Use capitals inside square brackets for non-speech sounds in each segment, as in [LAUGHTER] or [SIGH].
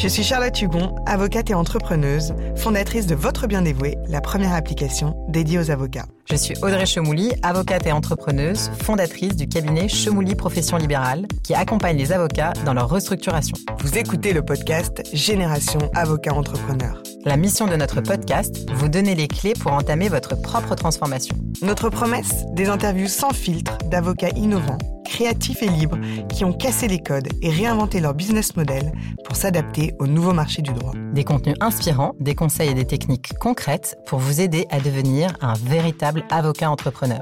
Je suis Charlotte Hugon, avocate et entrepreneuse, fondatrice de Votre Bien Dévoué, la première application dédiée aux avocats. Je suis Audrey Chemouli, avocate et entrepreneuse, fondatrice du cabinet Chemouli Profession Libérale, qui accompagne les avocats dans leur restructuration. Vous écoutez le podcast Génération Avocat Entrepreneur. La mission de notre podcast, vous donner les clés pour entamer votre propre transformation. Notre promesse, des interviews sans filtre d'avocats innovants, créatifs et libres qui ont cassé les codes et réinventé leur business model pour s'adapter au nouveau marché du droit. Des contenus inspirants, des conseils et des techniques concrètes pour vous aider à devenir un véritable avocat entrepreneur.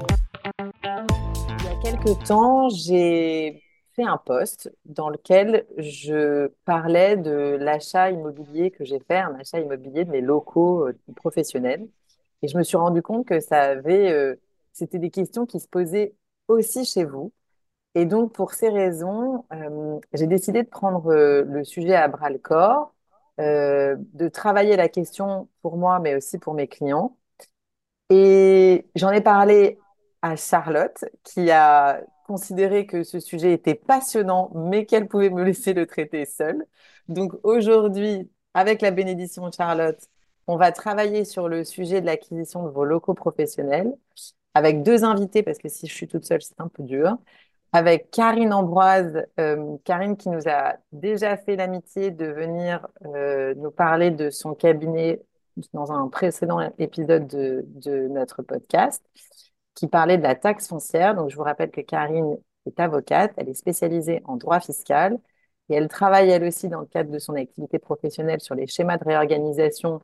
Il y a quelques temps, j'ai fait un post dans lequel je parlais de l'achat immobilier que j'ai fait, un achat immobilier de mes locaux euh, professionnels. Et je me suis rendu compte que ça avait, euh, c'était des questions qui se posaient aussi chez vous. Et donc, pour ces raisons, euh, j'ai décidé de prendre le sujet à bras le corps, de travailler la question pour moi, mais aussi pour mes clients. Et j'en ai parlé à Charlotte, qui a considéré que ce sujet était passionnant, mais qu'elle pouvait me laisser le traiter seule. Donc aujourd'hui, avec la bénédiction de Charlotte, on va travailler sur le sujet de l'acquisition de vos locaux professionnels avec deux invités, parce que si je suis toute seule, c'est un peu dur. Avec Karine Ambroise, euh, Karine qui nous a déjà fait l'amitié de venir euh, nous parler de son cabinet dans un précédent épisode de, notre podcast qui parlait de la taxe foncière. Donc, je vous rappelle que Karine est avocate, elle est spécialisée en droit fiscal et elle travaille elle aussi dans le cadre de son activité professionnelle sur les schémas de réorganisation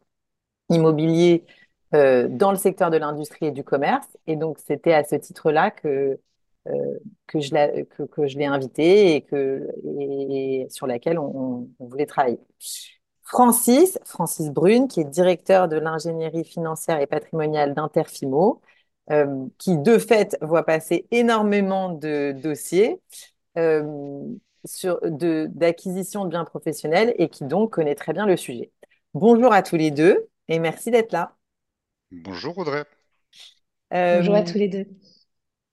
immobilier euh, dans le secteur de l'industrie et du commerce. Et donc, c'était à ce titre-là que, euh, que je l'ai que, invitée et, sur laquelle on voulait travailler. Francis, Francis Brune, qui est directeur de l'ingénierie financière et patrimoniale d'Interfimo, euh, qui de fait voit passer énormément de dossiers euh, d'acquisition de, biens professionnels et qui donc connaît très bien le sujet. Bonjour à tous les deux et merci d'être là. Bonjour Audrey. Euh, Bonjour à tous les deux.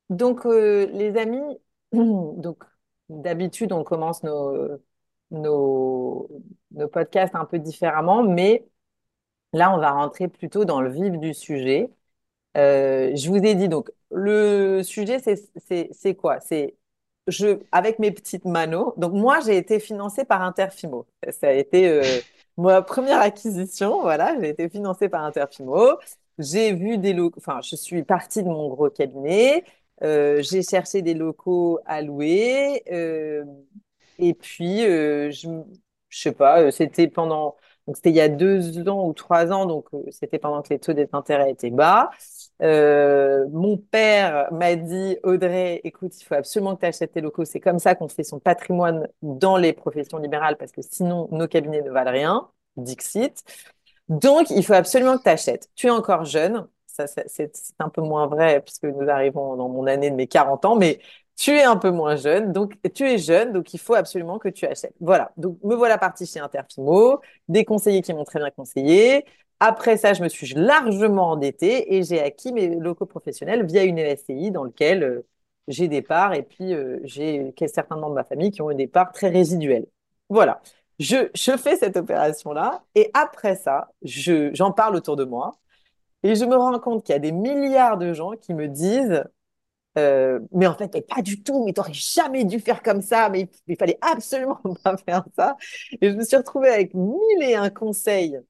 Donc les amis, [CLEARS THROAT] donc d'habitude on commence nos, nos, nos podcasts un peu différemment, mais là on va rentrer plutôt dans le vif du sujet. Euh, je vous ai dit, donc, le sujet, c'est quoi? C'est je, avec mes petites manos. Donc, moi, j'ai été financée par Interfimo. Ça a été euh, [LAUGHS] ma première acquisition. Voilà, j'ai été financée par Interfimo. J'ai vu des locaux, enfin, je suis partie de mon gros cabinet. Euh, j'ai cherché des locaux à louer. et puis, je, je sais pas, c'était pendant, c'était il y a deux ans ou trois ans, donc c'était pendant que les taux d'intérêt étaient bas. Euh, mon père m'a dit, Audrey, écoute, il faut absolument que tu achètes tes locaux. C'est comme ça qu'on fait son patrimoine dans les professions libérales parce que sinon, nos cabinets ne valent rien. Dixit. Donc, il faut absolument que tu achètes. Tu es encore jeune. Ça, c'est un peu moins vrai puisque nous arrivons dans mon année de mes 40 ans, mais tu es un peu moins jeune, donc tu es jeune, donc il faut absolument que tu achètes. Voilà, donc me voilà partie chez Interfimo, des conseillers qui m'ont très bien conseillé, après ça, je me suis largement endettée et j'ai acquis mes locaux professionnels via une SCI dans lequel euh, j'ai des parts et puis euh, j'ai certains membres de ma famille qui ont des parts très résiduelles. Voilà. Je, je fais cette opération-là et après ça, j'en parle autour de moi et je me rends compte qu'il y a des milliards de gens qui me disent euh, mais en fait, pas du tout, mais t'aurais jamais dû faire comme ça, mais il, fallait absolument [LAUGHS] pas faire ça. Et je me suis retrouvée avec mille et un conseils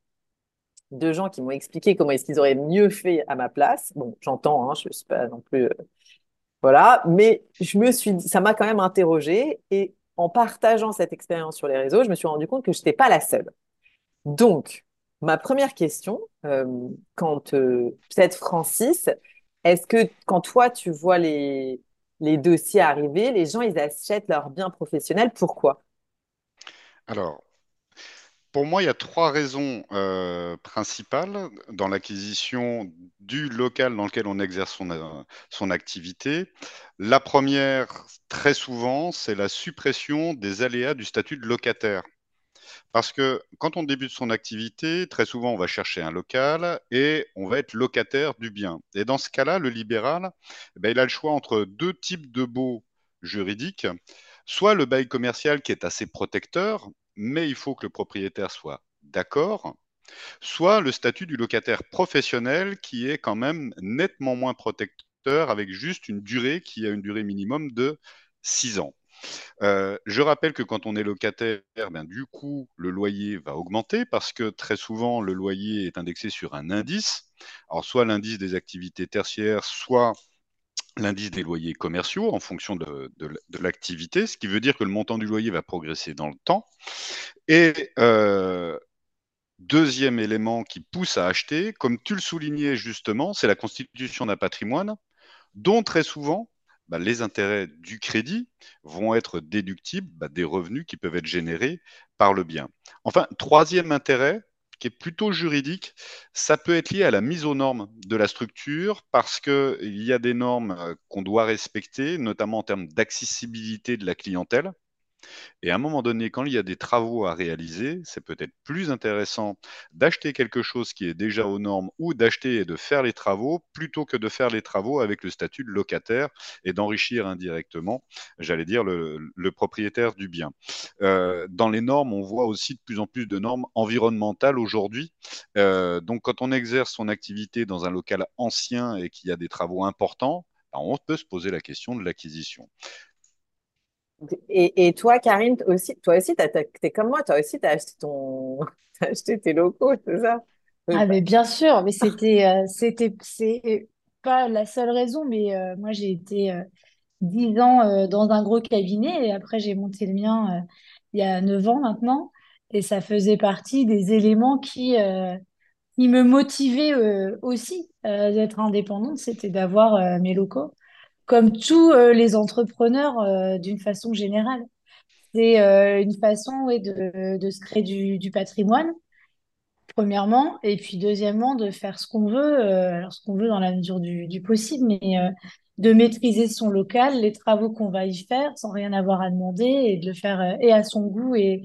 de gens qui m'ont expliqué comment est-ce qu'ils auraient mieux fait à ma place. Bon, j'entends, hein, je ne suis pas non plus... Euh, voilà, mais je me suis ça m'a quand même interrogée et en partageant cette expérience sur les réseaux, je me suis rendu compte que je n'étais pas la seule. Donc, ma première question, euh, quand euh, peut-être Francis, est-ce que quand toi tu vois les, dossiers arriver, les gens ils achètent leurs biens professionnels, pourquoi? Alors, pour moi, il y a trois raisons euh, principales dans l'acquisition du local dans lequel on exerce euh, son activité. La première, très souvent, c'est la suppression des aléas du statut de locataire. Parce que quand on débute son activité, très souvent, on va chercher un local et on va être locataire du bien. Et dans ce cas-là, le libéral, eh ben, il a le choix entre deux types de baux juridiques. soit le bail commercial qui est assez protecteur, mais il faut que le propriétaire soit d'accord, soit le statut du locataire professionnel qui est quand même nettement moins protecteur avec juste une durée qui a une durée minimum de 6 ans. Euh, je rappelle que quand on est locataire, ben, du coup, le loyer va augmenter parce que très souvent, le loyer est indexé sur un indice. Alors, soit l'indice des activités tertiaires, soit l'indice des loyers commerciaux en fonction de, l'activité, ce qui veut dire que le montant du loyer va progresser dans le temps. Et euh, deuxième élément qui pousse à acheter, comme tu le soulignais justement, c'est la constitution d'un patrimoine dont très souvent bah, les intérêts du crédit vont être déductibles bah, des revenus qui peuvent être générés par le bien. Enfin, troisième intérêt, qui est plutôt juridique, ça peut être lié à la mise aux normes de la structure parce qu'il y a des normes euh, qu'on doit respecter, notamment en termes d'accessibilité de la clientèle. Et à un moment donné, quand il y a des travaux à réaliser, c'est peut-être plus intéressant d'acheter quelque chose qui est déjà aux normes ou d'acheter et de faire les travaux plutôt que de faire les travaux avec le statut de locataire et d'enrichir indirectement, j'allais dire, le, propriétaire du bien. Euh, dans les normes, on voit aussi de plus en plus de normes environnementales aujourd'hui. Euh, donc, quand on exerce son activité dans un local ancien et qu'il y a des travaux importants, ben, on peut se poser la question de l'acquisition. Et, toi, Karine, aussi, toi aussi, t'es comme moi, toi aussi, tu as acheté, ton... [LAUGHS] as acheté tes locaux, c'est ça? Ah, mais bien sûr, mais c'était, euh, c'était, c'est pas la seule raison, mais euh, moi, j'ai été euh, dix ans dans un gros cabinet et après, j'ai monté le mien il y a neuf ans maintenant. Et ça faisait partie des éléments qui, qui me motivaient aussi d'être indépendante, c'était d'avoir mes locaux comme tous euh, les entrepreneurs euh, d'une façon générale. C'est euh, une façon de, se créer du, patrimoine, premièrement, et puis deuxièmement, de faire ce qu'on veut, alors ce qu'on veut dans la mesure du, possible, mais de maîtriser son local, les travaux qu'on va y faire sans rien avoir à demander et de le faire et à son goût et,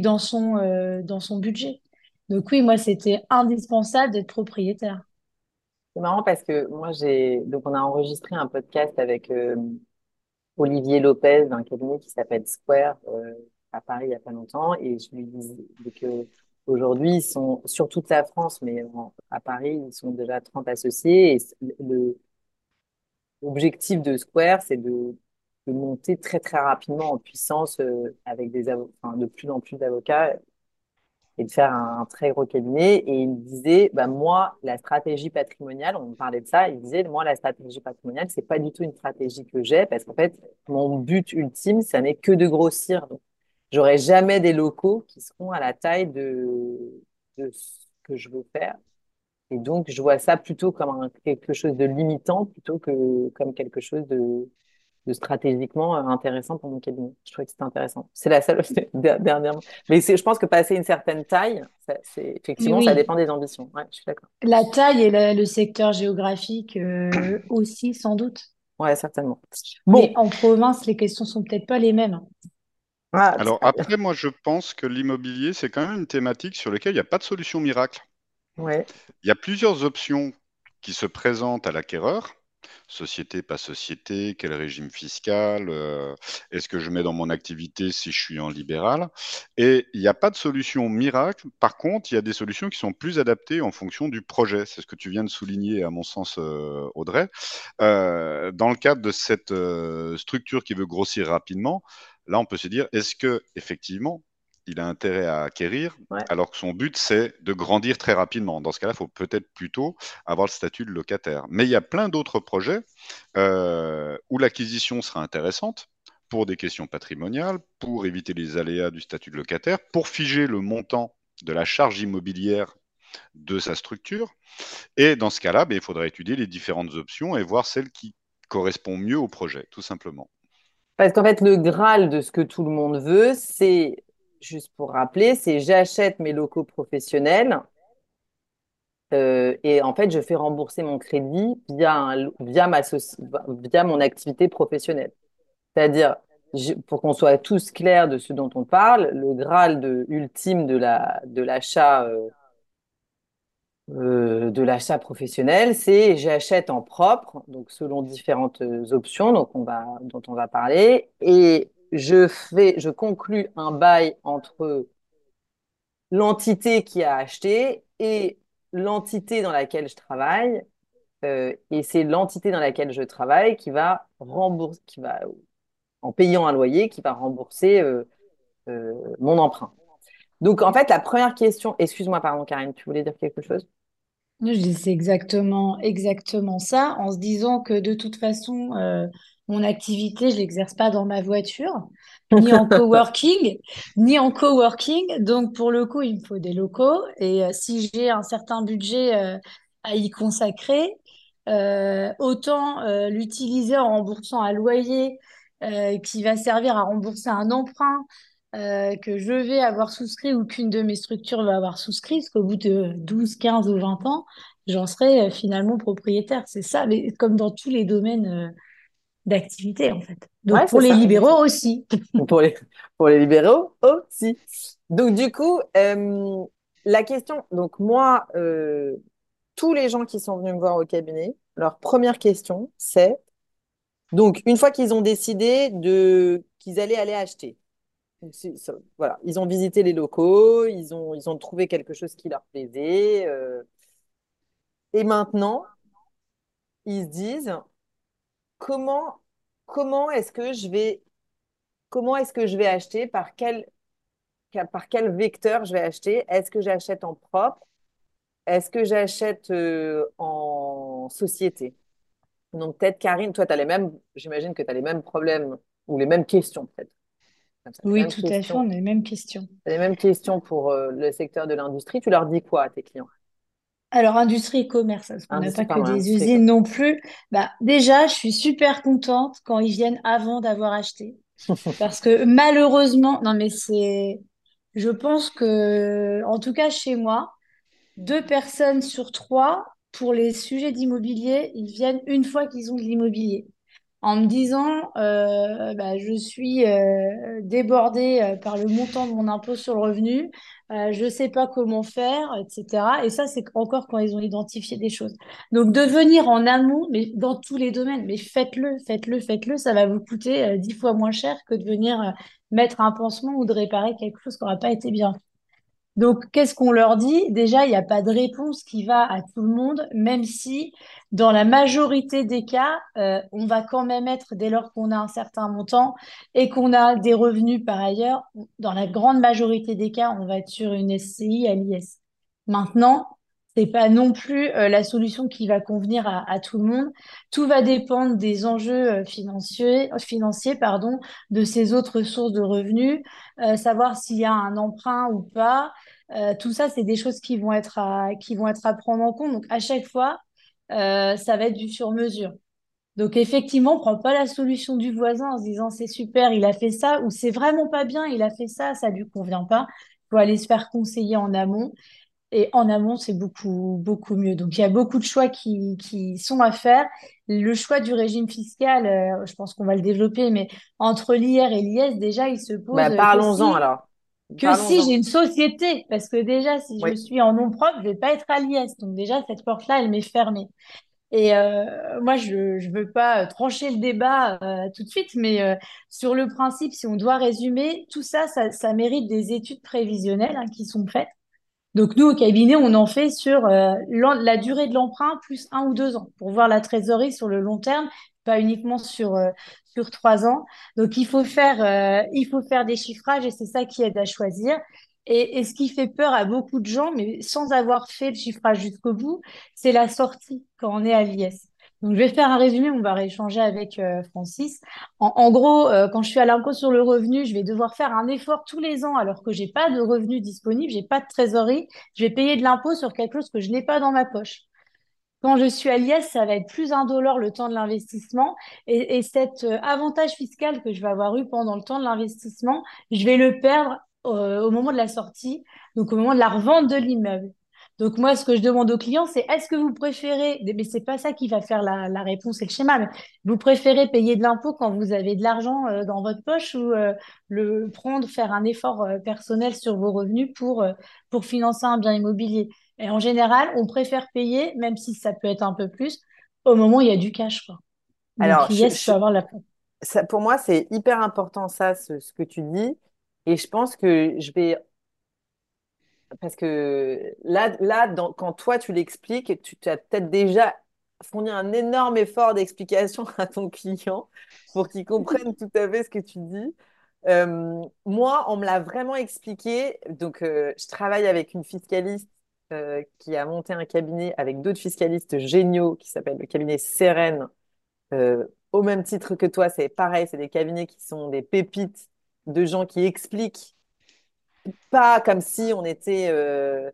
dans, son, dans son budget. Donc oui, moi, c'était indispensable d'être propriétaire. C'est marrant parce que moi, j'ai. Donc, on a enregistré un podcast avec euh, Olivier Lopez d'un cabinet qui s'appelle Square euh, à Paris il n'y a pas longtemps. Et je lui disais que aujourd'hui, ils sont sur toute la France, mais à Paris, ils sont déjà 30 associés. Et l'objectif de Square, c'est de, monter très, très rapidement en puissance euh, avec des de plus en plus d'avocats de faire un, très gros cabinet. Et il me disait, bah, moi, la stratégie patrimoniale, on parlait de ça, il disait, moi, la stratégie patrimoniale, c'est pas du tout une stratégie que j'ai parce qu'en fait, mon but ultime, ça n'est que de grossir. Donc, j'aurai jamais des locaux qui seront à la taille de, de ce que je veux faire. Et donc, je vois ça plutôt comme quelque chose de limitant plutôt que comme quelque chose de, de stratégiquement euh, intéressant pour mon cabinet. Je trouvais que c'était intéressant. C'est la seule [LAUGHS] dernière. Mais je pense que passer une certaine taille, c'est effectivement, ça dépend des ambitions. Ouais, je suis d'accord. La taille et le secteur géographique euh, aussi, sans doute. Ouais, certainement. Bon. Mais en province, les questions sont peut-être pas les mêmes. Ah, Alors après, moi, je pense que l'immobilier, c'est quand même une thématique sur laquelle il n'y a pas de solution miracle. Ouais. Il y a plusieurs options qui se présentent à l'acquéreur société, pas société, quel régime fiscal, euh, est-ce que je mets dans mon activité si je suis en libéral? Et il n'y a pas de solution miracle. Par contre, il y a des solutions qui sont plus adaptées en fonction du projet. C'est ce que tu viens de souligner, à mon sens, euh, Audrey. Euh, dans le cadre de cette structure qui veut grossir rapidement, là, on peut se dire, est-ce que effectivement, il a intérêt à acquérir, alors que son but, c'est de grandir très rapidement. Dans ce cas-là, il faut peut-être plutôt avoir le statut de locataire. Mais il y a plein d'autres projets euh, où l'acquisition sera intéressante pour des questions patrimoniales, pour éviter les aléas du statut de locataire, pour figer le montant de la charge immobilière de sa structure. Et dans ce cas-là, ben, il faudra étudier les différentes options et voir celle qui correspond mieux au projet, tout simplement. Parce qu'en fait, le Graal de ce que tout le monde veut, c'est juste pour rappeler, c'est j'achète mes locaux professionnels euh, et en fait, je fais rembourser mon crédit via, via, ma via mon activité professionnelle. C'est-à-dire, pour qu'on soit tous clairs de ce dont on parle, le Graal de, ultime de l'achat euh, euh, de professionnel, c'est j'achète en propre, donc selon différentes options donc on va, dont on va parler, et je fais, je conclus un bail entre l'entité qui a acheté et l'entité dans laquelle je travaille. Euh, et c'est l'entité dans laquelle je travaille qui va rembourser, qui va, en payant un loyer, qui va rembourser euh, euh, mon emprunt. Donc, en fait, la première question, excuse-moi, pardon, Karine, tu voulais dire quelque chose? Je c'est exactement, exactement ça, en se disant que de toute façon, mon activité, je l'exerce pas dans ma voiture, ni en [LAUGHS] coworking, ni en coworking. Donc, pour le coup, il me faut des locaux. Et euh, si j'ai un certain budget euh, à y consacrer, euh, autant l'utiliser en remboursant un loyer qui va servir à rembourser un emprunt que je vais avoir souscrit ou qu'une de mes structures va avoir souscrit, parce qu'au bout de 12, 15 ou 20 ans, j'en serai finalement propriétaire. C'est ça, mais comme dans tous les domaines d'activité, en fait. Donc Ouais, pour les ça. libéraux aussi. [LAUGHS] [LAUGHS] Pour les, pour les libéraux aussi. Donc, du coup, euh, la question, donc moi, euh, tous les gens qui sont venus me voir au cabinet, leur première question, c'est, donc, une fois qu'ils ont décidé de, qu'ils allaient aller acheter, ça- voilà, ils ont visité les locaux, ils ont, ils ont trouvé quelque chose qui leur plaisait, euh, et maintenant, ils se disent, comment, comment est-ce que je vais, comment est-ce que je vais acheter, par quel par quel vecteur je vais acheter? Est-ce que j'achète en propre? Est-ce que j'achète euh, en société? Donc peut-être Karine, toi, tu as les mêmes, j'imagine que tu as les mêmes problèmes ou les mêmes questions peut-être. Oui, tout à fait, on a les mêmes questions. les mêmes questions pour euh, le secteur de l'industrie. Tu leur dis quoi à tes clients? Alors, industrie et commerce, parce qu'on n'a pas que des usines non plus. Bah, déjà, je suis super contente quand ils viennent avant d'avoir acheté. [LAUGHS] Parce que malheureusement, non mais c'est, je pense que, en tout cas chez moi, deux personnes sur trois, pour les sujets d'immobilier, ils viennent une fois qu'ils ont de l'immobilier. En me disant, euh, bah, je suis euh, débordée euh, par le montant de mon impôt sur le revenu, euh, je ne sais pas comment faire, etc. Et ça, c'est encore quand ils ont identifié des choses. Donc, de venir en amont, mais dans tous les domaines, mais faites-le, faites-le, faites-le, ça va vous coûter euh, dix fois moins cher que de venir euh, mettre un pansement ou de réparer quelque chose qui n'aura pas été bien fait. Donc, qu'est-ce qu'on leur dit? Déjà, il n'y a pas de réponse qui va à tout le monde, même si dans la majorité des cas, euh, on va quand même être, dès lors qu'on a un certain montant et qu'on a des revenus par ailleurs, dans la grande majorité des cas, on va être sur une SCI à l'IS. Maintenant, c'est pas non plus euh, la solution qui va convenir à, tout le monde. Tout va dépendre des enjeux euh, financiers, pardon, de ces autres sources de revenus, euh, savoir s'il y a un emprunt ou pas. Tout ça, c'est des choses qui vont être à, qui vont être à prendre en compte. Donc, à chaque fois, ça va être du sur-mesure. Donc, effectivement, on prend pas la solution du voisin en se disant c'est super, il a fait ça, ou c'est vraiment pas bien, il a fait ça, ça lui convient pas. Il faut aller se faire conseiller en amont. Et en amont, c'est beaucoup, beaucoup mieux. Donc, il y a beaucoup de choix qui, qui sont à faire. Le choix du régime fiscal, euh, je pense qu'on va le développer, mais entre l'IR et l'IS, déjà, il se pose Bah, euh, que parlons-en si, alors. que si j'ai une société. Parce que déjà, si je suis en nom propre, je vais pas être à l'IS. Donc, déjà, cette porte-là, elle m'est fermée. Et euh, moi, je ne veux pas trancher le débat euh, tout de suite, mais euh, sur le principe, si on doit résumer, tout ça, ça, ça mérite des études prévisionnelles hein, qui sont faites. Donc nous, au cabinet, on en fait sur euh, la durée de l'emprunt plus un ou deux ans pour voir la trésorerie sur le long terme, pas uniquement sur, euh, sur trois ans. Donc il faut faire, euh, il faut faire des chiffrages et c'est ça qui aide à choisir. Et, et ce qui fait peur à beaucoup de gens, mais sans avoir fait le chiffrage jusqu'au bout, c'est la sortie quand on est à l'IS. Donc je vais faire un résumé, on va rééchanger avec euh, Francis. En, gros, euh, quand je suis à l'impôt sur le revenu, je vais devoir faire un effort tous les ans alors que j'ai pas de revenus disponibles, j'ai pas de trésorerie. Je vais payer de l'impôt sur quelque chose que je n'ai pas dans ma poche. Quand je suis à l'IS, ça va être plus indolore le temps de l'investissement et, et cet euh, avantage fiscal que je vais avoir eu pendant le temps de l'investissement, je vais le perdre au moment de la sortie, donc au moment de la revente de l'immeuble. Donc moi, ce que je demande aux clients, c'est est-ce que vous préférez, mais c'est pas ça qui va faire la, la réponse et le schéma, mais vous préférez payer de l'impôt quand vous avez de l'argent euh, dans votre poche ou euh, le prendre, faire un effort euh, personnel sur vos revenus pour, pour financer un bien immobilier? Et en général, on préfère payer, même si ça peut être un peu plus, au moment où il y a du cash, quoi. Donc Alors, je, l'IS je- peut avoir la... ça, pour moi, c'est hyper important ça, ce, ce que tu dis. Et je pense que je vais parce que là, là dans- quand toi tu l'expliques, tu, tu as peut-être déjà fourni un énorme effort d'explication [LAUGHS] à ton client pour qu'il comprenne [LAUGHS] tout à fait ce que tu dis. Euh, moi, on me l'a vraiment expliqué. Donc, euh, je travaille avec une fiscaliste euh, qui a monté un cabinet avec d'autres fiscalistes géniaux qui s'appelle le cabinet Sérène. Au même titre que toi, c'est pareil, c'est des cabinets qui sont des pépites de gens qui expliquent pas comme si on était, euh,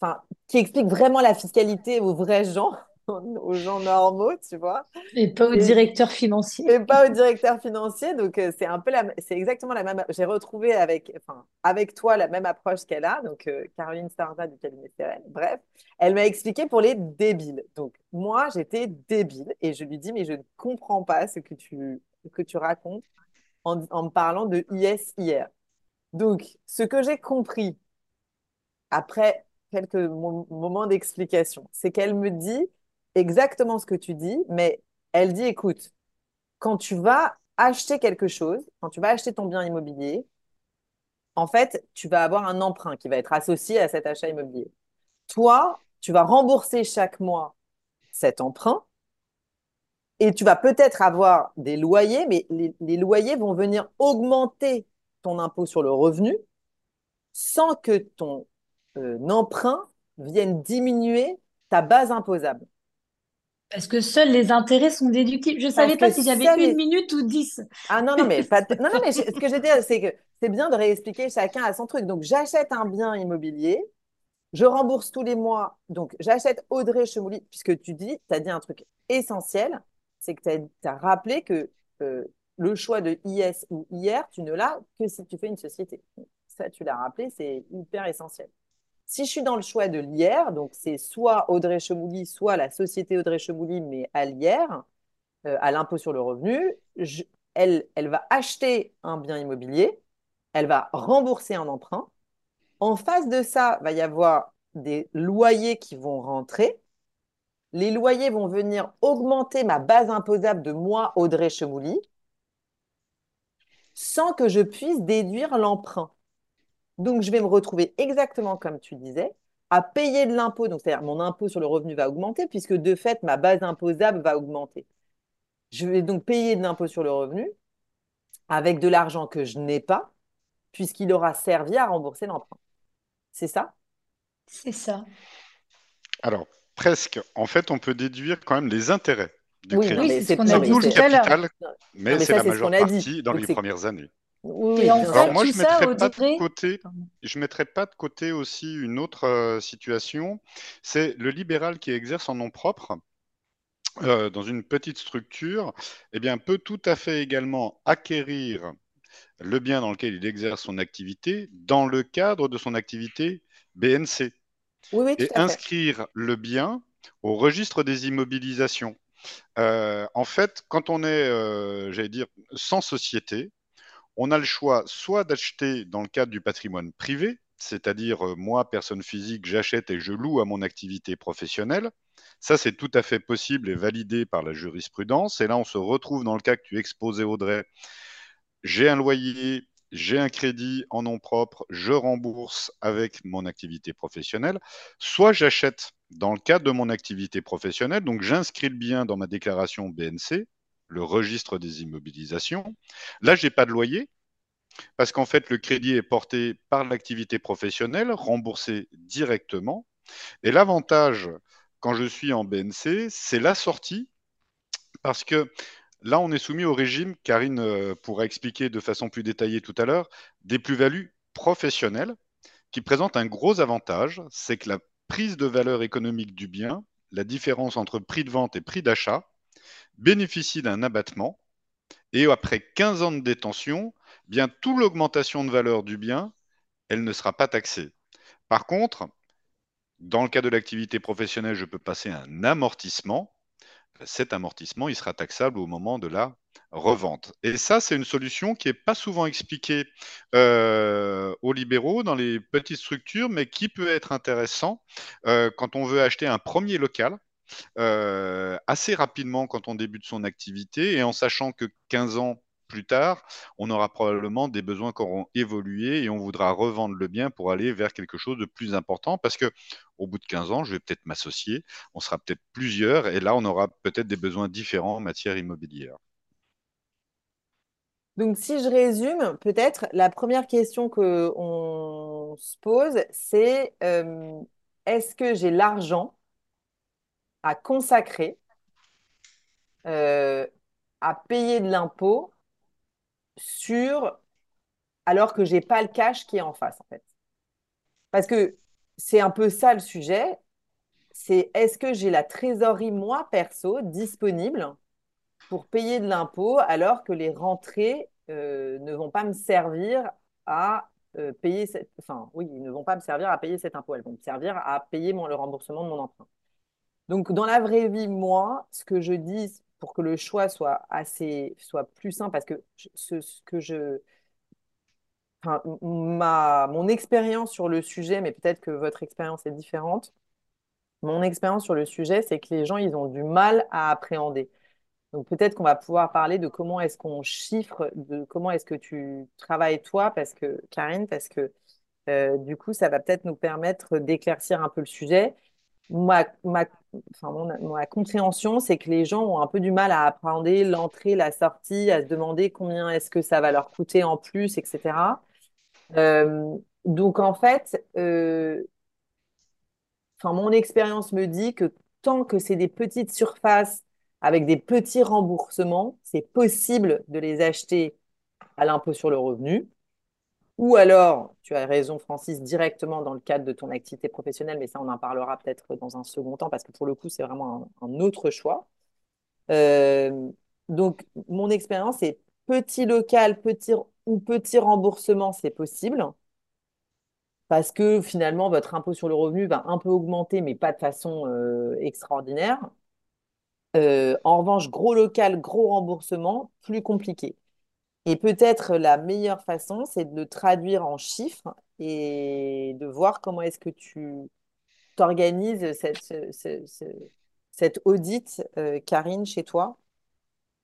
enfin, qui expliquent vraiment la fiscalité aux vrais gens, [LAUGHS] aux gens normaux, tu vois, Et pas au et, directeur financier. et pas au directeur financier. Donc, euh, c'est un peu la, c'est exactement la même. J'ai retrouvé avec, enfin, avec toi la même approche qu'elle a, donc euh, Caroline Starza du cabinet CRL. Bref, elle m'a expliqué pour les débiles. Donc, moi, j'étais débile et je lui dis, mais je ne comprends pas ce que tu, que tu racontes en, en me parlant de IS Donc, ce que j'ai compris après quelques mo- moments d'explication, c'est qu'elle me dit exactement ce que tu dis, mais elle dit, écoute, quand tu vas acheter quelque chose, quand tu vas acheter ton bien immobilier, en fait, tu vas avoir un emprunt qui va être associé à cet achat immobilier. Toi, tu vas rembourser chaque mois cet emprunt et tu vas peut-être avoir des loyers, mais les loyers vont venir augmenter ton impôt sur le revenu sans que ton euh, emprunt vienne diminuer ta base imposable. Parce que seuls les intérêts sont déductibles. Je ne savais pas si j'avais seuls une les... minute ou dix. Ah non, non, mais, pas [LAUGHS] non, non, mais ce que veux dire, c'est que c'est bien de réexpliquer chacun à son truc. Donc, j'achète un bien immobilier, je rembourse tous les mois. Donc, j'achète Audrey Chemouli, puisque tu dis, tu as dit un truc essentiel, c'est que tu as, rappelé que euh, le choix de IS ou IR, tu ne l'as que si tu fais une société. Ça, tu l'as rappelé, c'est hyper essentiel. Si je suis dans le choix de l'IR, donc c'est soit Audrey Chemouli, soit la société Audrey Chemouli, mais à l'IR, euh, à l'impôt sur le revenu, elle, elle va acheter un bien immobilier, elle va rembourser un emprunt. En face de ça, va y avoir des loyers qui vont rentrer. Les loyers vont venir augmenter ma base imposable de moi, Audrey Chemouli, sans que je puisse déduire l'emprunt. Donc, je vais me retrouver exactement comme tu disais, à payer de l'impôt. Donc, c'est-à-dire mon impôt sur le revenu va augmenter puisque de fait, ma base imposable va augmenter. Je vais donc payer de l'impôt sur le revenu avec de l'argent que je n'ai pas, puisqu'il aura servi à rembourser l'emprunt. C'est ça? C'est ça. Alors, presque. En fait, on peut déduire quand même les intérêts du Oui, crédit. Oui, c'est ce le tout l'heure. capital, mais mais c'est la majeure partie dans Donc, les premières années. oui, oui, Et en bien Alors moi, je ça, mettrais pas de côté, je mettrais pas de côté aussi une autre euh, situation, c'est le libéral qui exerce en nom propre euh, dans une petite structure, eh bien, peut tout à fait également acquérir le bien dans lequel il exerce son activité dans le cadre de son activité BNC Oui, oui, tout et inscrire le bien au registre des immobilisations. Euh, en fait, quand on est, euh, j'allais dire, sans société, on a le choix soit d'acheter dans le cadre du patrimoine privé, c'est-à-dire euh, moi, personne physique, j'achète et je loue à mon activité professionnelle. Ça, c'est tout à fait possible et validé par la jurisprudence. Et là, on se retrouve dans le cas que tu exposais, Audrey. J'ai un loyer, j'ai un crédit en nom propre, je rembourse avec mon activité professionnelle. Soit j'achète dans le cadre de mon activité professionnelle, donc j'inscris le bien dans ma déclaration BNC, le registre des immobilisations. Là, je n'ai pas de loyer, parce qu'en fait, le crédit est porté par l'activité professionnelle, remboursé directement. Et l'avantage, quand je suis en BNC, c'est la sortie, parce que là, on est soumis au régime, Karine euh, pourra expliquer de façon plus détaillée tout à l'heure, des plus-values professionnelles, qui présentent un gros avantage, c'est que la prise de valeur économique du bien, la différence entre prix de vente et prix d'achat, bénéficie d'un abattement et après 15 ans de détention, bien toute l'augmentation de valeur du bien, elle ne sera pas taxée. Par contre, dans le cas de l'activité professionnelle, je peux passer un amortissement. Cet amortissement, il sera taxable au moment de la revente. Et ça, c'est une solution qui n'est pas souvent expliquée euh, aux libéraux dans les petites structures, mais qui peut être intéressant euh, quand on veut acheter un premier local assez rapidement quand on débute son activité et en sachant que 15 ans plus tard, on aura probablement des besoins qui auront évolué et on voudra revendre le bien pour aller vers quelque chose de plus important parce que au bout de 15 ans, je vais peut-être m'associer, on sera peut-être plusieurs et là, on aura peut-être des besoins différents en matière immobilière. Donc, si je résume, peut-être la première question qu'on se pose, c'est euh, est-ce que j'ai l'argent à consacrer euh, à payer de l'impôt sur alors que j'ai pas le cash qui est en face en fait. Parce que c'est un peu ça le sujet, c'est est-ce que j'ai la trésorerie moi perso disponible pour payer de l'impôt alors que les rentrées euh, ne vont pas me servir à euh, payer cette enfin oui, ils ne vont pas me servir à payer cet impôt, elles vont me servir à payer mon, le remboursement de mon emprunt. Donc dans la vraie vie moi, ce que je dis pour que le choix soit assez soit plus simple parce que ce, que je enfin, ma mon expérience sur le sujet mais peut-être que votre expérience est différente. Mon expérience sur le sujet c'est que les gens ils ont du mal à appréhender. Donc peut-être qu'on va pouvoir parler de comment est-ce qu'on chiffre de comment est-ce que tu travailles toi parce que Karine parce que euh, du coup ça va peut-être nous permettre d'éclaircir un peu le sujet ma, compréhension, c'est que les gens ont un peu du mal à appréhender l'entrée, la sortie, à se demander combien est-ce que ça va leur coûter en plus, etc. Euh, donc, en fait, euh, mon expérience me dit que tant que c'est des petites surfaces avec des petits remboursements, c'est possible de les acheter à l'impôt sur le revenu. Ou alors, tu as raison, Francis, directement dans le cadre de ton activité professionnelle, mais ça, on en parlera peut-être dans un second temps, parce que pour le coup, c'est vraiment un, autre choix. Euh, donc, mon expérience, c'est petit local, petit ou petit remboursement, c'est possible. Parce que finalement, votre impôt sur le revenu va un peu augmenter, mais pas de façon euh, extraordinaire. Euh, en revanche, gros local, gros remboursement, plus compliqué. Et peut-être la meilleure façon, c'est de le traduire en chiffres et de voir comment est-ce que tu t'organises cette, audit, euh, Karine, chez toi?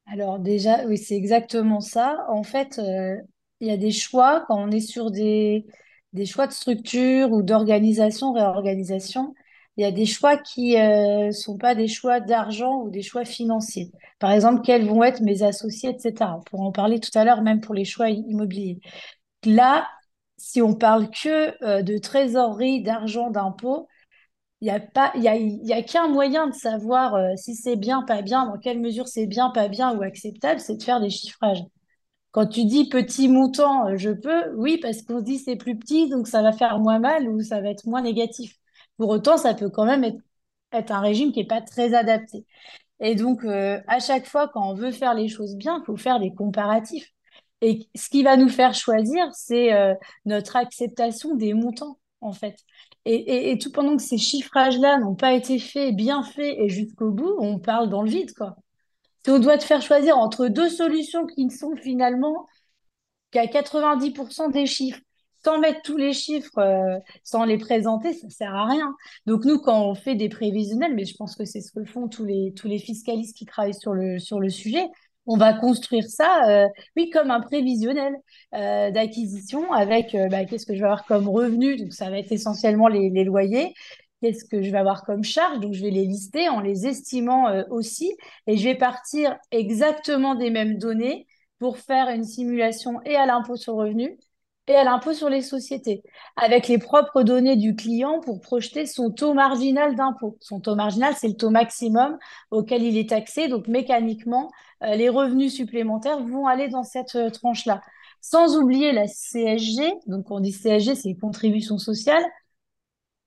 Alors déjà, oui, c'est exactement ça. En fait, euh, il y a des choix quand on est sur des, des choix de structure ou d'organisation, réorganisation il y a des choix qui ne euh, sont pas des choix d'argent ou des choix financiers. Par exemple, quels vont être mes associés, etc. On pourra en parler tout à l'heure, même pour les choix immobiliers. Là, si on parle que euh, de trésorerie, d'argent, d'impôt, il n'y a, y a, qu'un moyen de savoir euh, si c'est bien, pas bien, dans quelle mesure c'est bien, pas bien ou acceptable, c'est de faire des chiffrages. Quand tu dis petit montant, je peux, oui, parce qu'on se dit c'est plus petit, donc ça va faire moins mal ou ça va être moins négatif. Pour autant, ça peut quand même être, un régime qui n'est pas très adapté. Et donc, euh, à chaque fois, quand on veut faire les choses bien, il faut faire des comparatifs. Et ce qui va nous faire choisir, c'est euh, notre acceptation des montants, en fait. Et, tout pendant que ces chiffrages-là n'ont pas été faits, bien faits et jusqu'au bout, on parle dans le vide, quoi. On doit te faire choisir entre deux solutions qui ne sont finalement qu'à 90% des chiffres, sans mettre tous les chiffres, euh, sans les présenter, ça sert à rien. Donc nous, quand on fait des prévisionnels, mais je pense que c'est ce que font tous les, tous les fiscalistes qui travaillent sur le, sur le sujet, on va construire ça, euh, oui, comme un prévisionnel euh, d'acquisition avec bah, qu'est-ce que je vais avoir comme revenu? Donc ça va être essentiellement les, les loyers. Qu'est-ce que je vais avoir comme charge Donc je vais les lister en les estimant aussi. Et je vais partir exactement des mêmes données pour faire une simulation et à l'impôt sur revenu et à l'impôt sur les sociétés, avec les propres données du client pour projeter son taux marginal d'impôt. Son taux marginal, c'est le taux maximum auquel il est taxé, donc mécaniquement, euh, les revenus supplémentaires vont aller dans cette euh, tranche-là. Sans oublier la CSG, donc on dit CSG, c'est contribution sociale,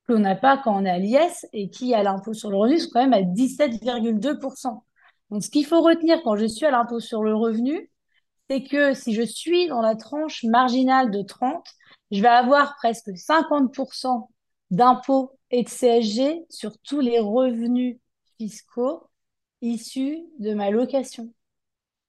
qu'on n'a pas quand on est à l'IS et qui, à l'impôt sur le revenu, c'est quand même à 17,2%. Donc ce qu'il faut retenir quand je suis à l'impôt sur le revenu, c'est que si je suis dans la tranche marginale de 30, je vais avoir presque 50% d'impôts et de CSG sur tous les revenus fiscaux issus de ma location.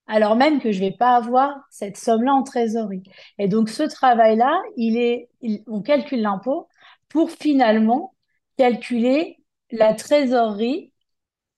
Alors même que je ne vais pas avoir cette somme-là en trésorerie. Et donc ce travail-là, il est, on calcule l'impôt pour finalement calculer la trésorerie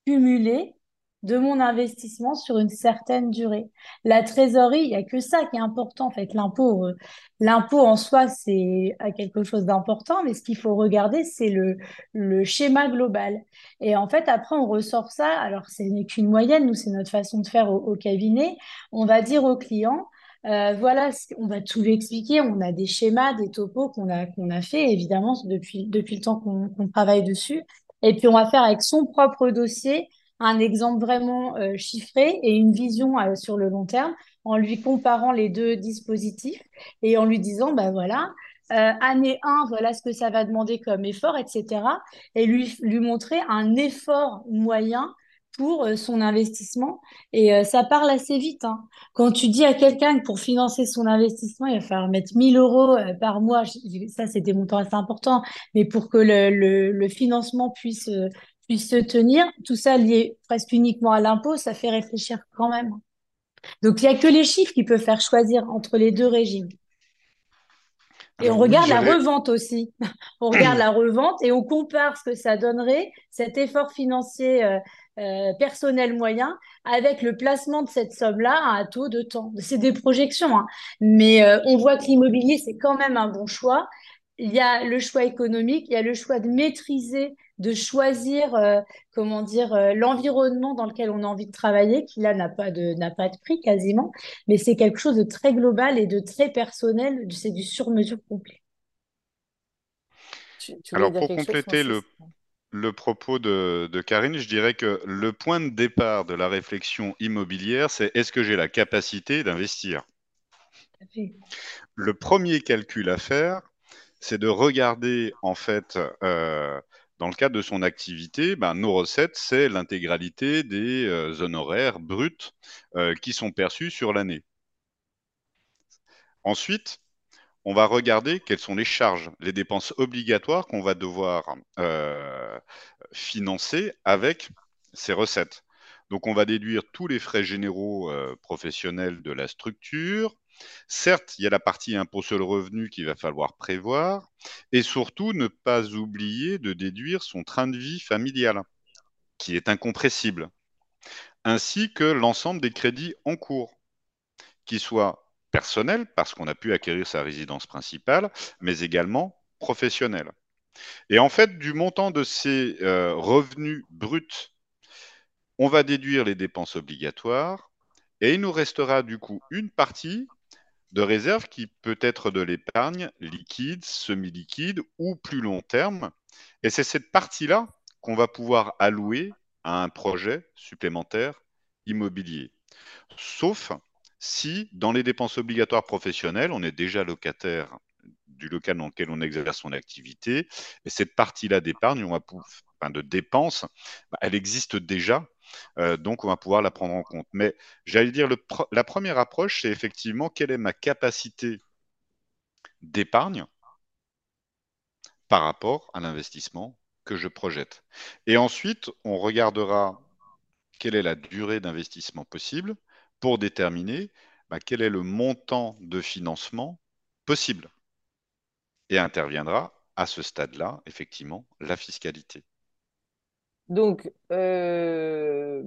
cumulé de mon investissement sur une certaine durée. La trésorerie, il n'y a que ça qui est important. En fait, l'impôt, euh, l'impôt en soi, c'est quelque chose d'important, mais ce qu'il faut regarder, c'est le, le schéma global. Et en fait, après, on ressort ça. Alors, ce n'est qu'une moyenne, nous, c'est notre façon de faire au, cabinet. On va dire au client, euh, voilà, on va tout lui expliquer. On a des schémas, des topos qu'on a, qu'on a fait, évidemment, depuis, depuis le temps qu'on travaille dessus. Et puis, on va faire avec son propre dossier un exemple vraiment euh, chiffré et une vision euh, sur le long terme en lui comparant les deux dispositifs et en lui disant, ben voilà, euh, année 1, voilà ce que ça va demander comme effort, etc. Et lui, lui montrer un effort moyen pour son investissement. Et ça parle assez vite. Hein. Quand tu dis à quelqu'un que pour financer son investissement, il va falloir mettre 1000 euros par mois, ça c'est des montants assez importants, mais pour que le, le, le financement puisse puisse se tenir, tout ça lié presque uniquement à l'impôt, ça fait réfléchir quand même. Donc il n'y a que les chiffres qui peuvent faire choisir entre les deux régimes. Et on regarde la revente aussi. on regarde la revente et on compare ce que ça donnerait, cet effort financier euh, euh, personnel moyen, avec le placement de cette somme-là à un taux de temps. C'est des projections, hein. mais euh, on voit que l'immobilier, c'est quand même un bon choix. Il y a le choix économique, il y a le choix de maîtriser de choisir, euh, comment dire, euh, l'environnement dans lequel on a envie de travailler, qui là n'a pas de n'a pas de prix quasiment, mais c'est quelque chose de très global et de très personnel. C'est du sur-mesure complet. Alors pour compléter le, le propos de, de, Karine, je dirais que le point de départ de la réflexion immobilière, c'est est-ce que j'ai la capacité d'investir? Le premier calcul à faire, c'est de regarder en fait euh, dans le cadre de son activité, ben, nos recettes, c'est l'intégralité des euh, honoraires bruts euh, qui sont perçus sur l'année. Ensuite, on va regarder quelles sont les charges, les dépenses obligatoires qu'on va devoir financer avec ces recettes. Donc, on va déduire tous les frais généraux professionnels de la structure, Certes, il y a la partie impôt sur le revenu qu'il va falloir prévoir, et surtout ne pas oublier de déduire son train de vie familial, qui est incompressible, ainsi que l'ensemble des crédits en cours, qui soient personnels, parce qu'on a pu acquérir sa résidence principale, mais également professionnels. Et en fait, du montant de ces euh, revenus bruts, on va déduire les dépenses obligatoires, et il nous restera du coup une partie de réserve qui peut être de l'épargne liquide, semi-liquide ou plus long terme. Et c'est cette partie-là qu'on va pouvoir allouer à un projet supplémentaire immobilier. Sauf si, dans les dépenses obligatoires professionnelles, on est déjà locataire du local dans lequel on exerce son activité, et cette partie-là d'épargne, de dépenses, bah, elle existe déjà euh, donc, on va pouvoir la prendre en compte. Mais j'allais dire, la première approche, c'est effectivement quelle est ma capacité d'épargne par rapport à l'investissement que je projette. Et ensuite, on regardera quelle est la durée d'investissement possible pour déterminer bah, quel est le montant de financement possible. Et interviendra à ce stade-là, effectivement, la fiscalité. Donc, euh,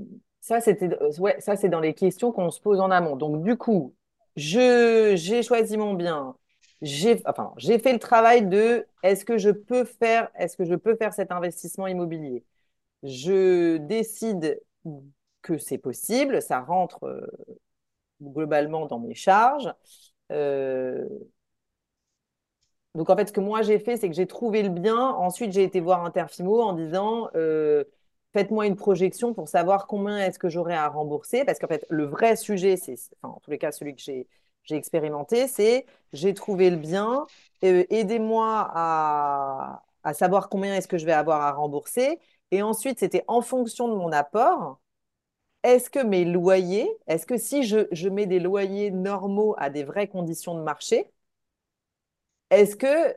ouais, ça, c'est dans les questions qu'on se pose en amont. Donc, du coup, je, j'ai choisi mon bien. J'ai, enfin, j'ai fait le travail de est-ce que je peux faire, cet investissement immobilier? Je décide que c'est possible, ça rentre euh, globalement dans mes charges. Euh, donc en fait, ce que moi j'ai fait, c'est que j'ai trouvé le bien. Ensuite, j'ai été voir Interfimo en disant euh, faites-moi une projection pour savoir combien est-ce que j'aurai à rembourser. Parce qu'en fait, le vrai sujet, c'est, en tous les cas, celui que j'ai, expérimenté, c'est j'ai trouvé le bien, euh, aidez-moi à, savoir combien est-ce que je vais avoir à rembourser. Et ensuite, c'était en fonction de mon apport. Est-ce que mes loyers, est-ce que si je mets des loyers normaux à des vraies conditions de marché, est-ce que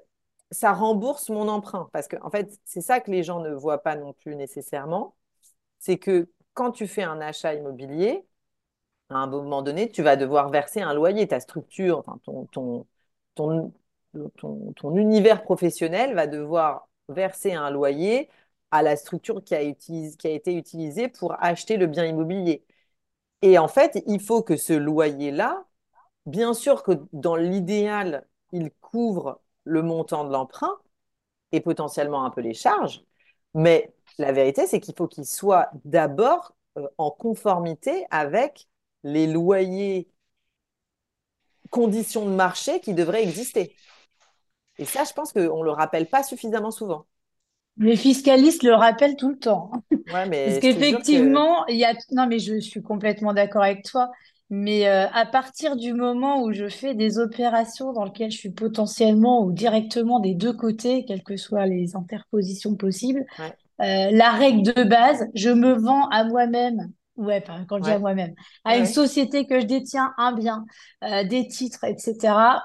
ça rembourse mon emprunt Parce que, en fait, c'est ça que les gens ne voient pas non plus nécessairement. C'est que quand tu fais un achat immobilier, à un moment donné, tu vas devoir verser un loyer. Ta structure, enfin, ton, ton, ton, ton, univers professionnel va devoir verser un loyer à la structure qui a, qui a été utilisée pour acheter le bien immobilier. Et en fait, il faut que ce loyer-là, bien sûr que dans l'idéal, il couvre le montant de l'emprunt et potentiellement un peu les charges, mais la vérité, c'est qu'il faut qu'il soit d'abord euh, en conformité avec les loyers, conditions de marché qui devraient exister. Et ça, je pense qu'on ne le rappelle pas suffisamment souvent. Les fiscalistes le rappellent tout le temps. Ouais, mais Parce qu'effectivement, il y a. Non, mais je suis complètement d'accord avec toi. Mais euh, à partir du moment où je fais des opérations dans lesquelles je suis potentiellement ou directement des deux côtés, quelles que soient les interpositions possibles, euh, la règle de base, je me vends à moi-même ouais, quand je dis à moi-même, à une société que je détiens un bien, euh, des titres, etc.,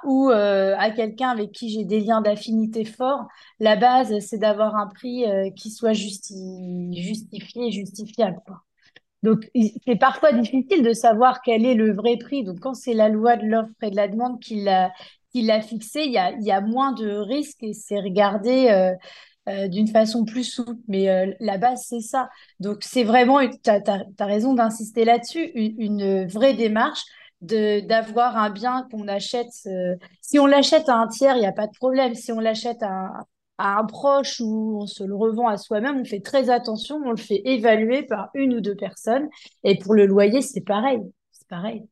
ou euh, à quelqu'un avec qui j'ai des liens d'affinité forts, la base, c'est d'avoir un prix euh, qui soit justifié justifiable. Quoi. Donc, c'est parfois difficile de savoir quel est le vrai prix. Donc, quand c'est la loi de l'offre et de la demande qui l'a, qui l'a fixé, il y a, y a moins de risques et c'est regardé euh, d'une façon plus souple. Mais euh, la base, c'est ça. Donc, c'est vraiment, tu as, raison d'insister là-dessus, une, vraie démarche d'avoir un bien qu'on achète. Euh, si on l'achète à un tiers, il n'y a pas de problème. Si on l'achète à, à, un proche ou on se le revend à soi-même, on fait très attention, on le fait évaluer par une ou deux personnes. Et pour le loyer, c'est pareil. C'est pareil.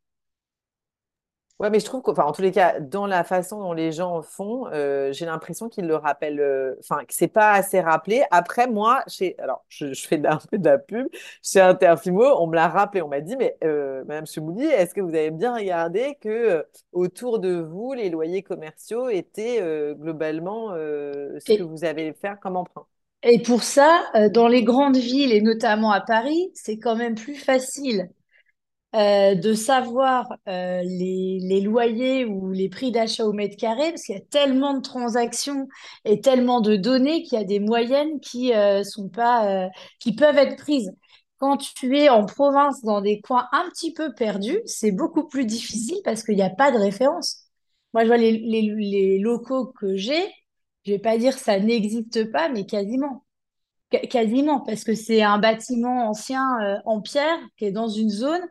Ouais, mais je trouve qu'en en tous les cas, dans la façon dont les gens font, euh, j'ai l'impression qu'ils le rappellent, euh, enfin, que c'est pas assez rappelé. Après, moi, chez, alors, je, fais un [LAUGHS] peu de la pub, chez Interfimo, on me l'a rappelé, on m'a dit, mais euh, Madame Chemouli, est-ce que vous avez bien regardé que autour de vous, les loyers commerciaux étaient globalement ce que vous avez faire comme emprunt? Et pour ça, dans les grandes villes et notamment à Paris, c'est quand même plus facile euh, de savoir euh, les, loyers ou les prix d'achat au mètre carré, parce qu'il y a tellement de transactions et tellement de données qu'il y a des moyennes qui euh, sont pas, qui peuvent être prises. Quand tu es en province, dans des coins un petit peu perdus, c'est beaucoup plus difficile parce qu'il n'y a pas de référence. Moi, je vois les, les locaux que j'ai, je vais pas dire ça n'existe pas, mais quasiment. Quasiment, parce que c'est un bâtiment ancien en pierre qui est dans une zone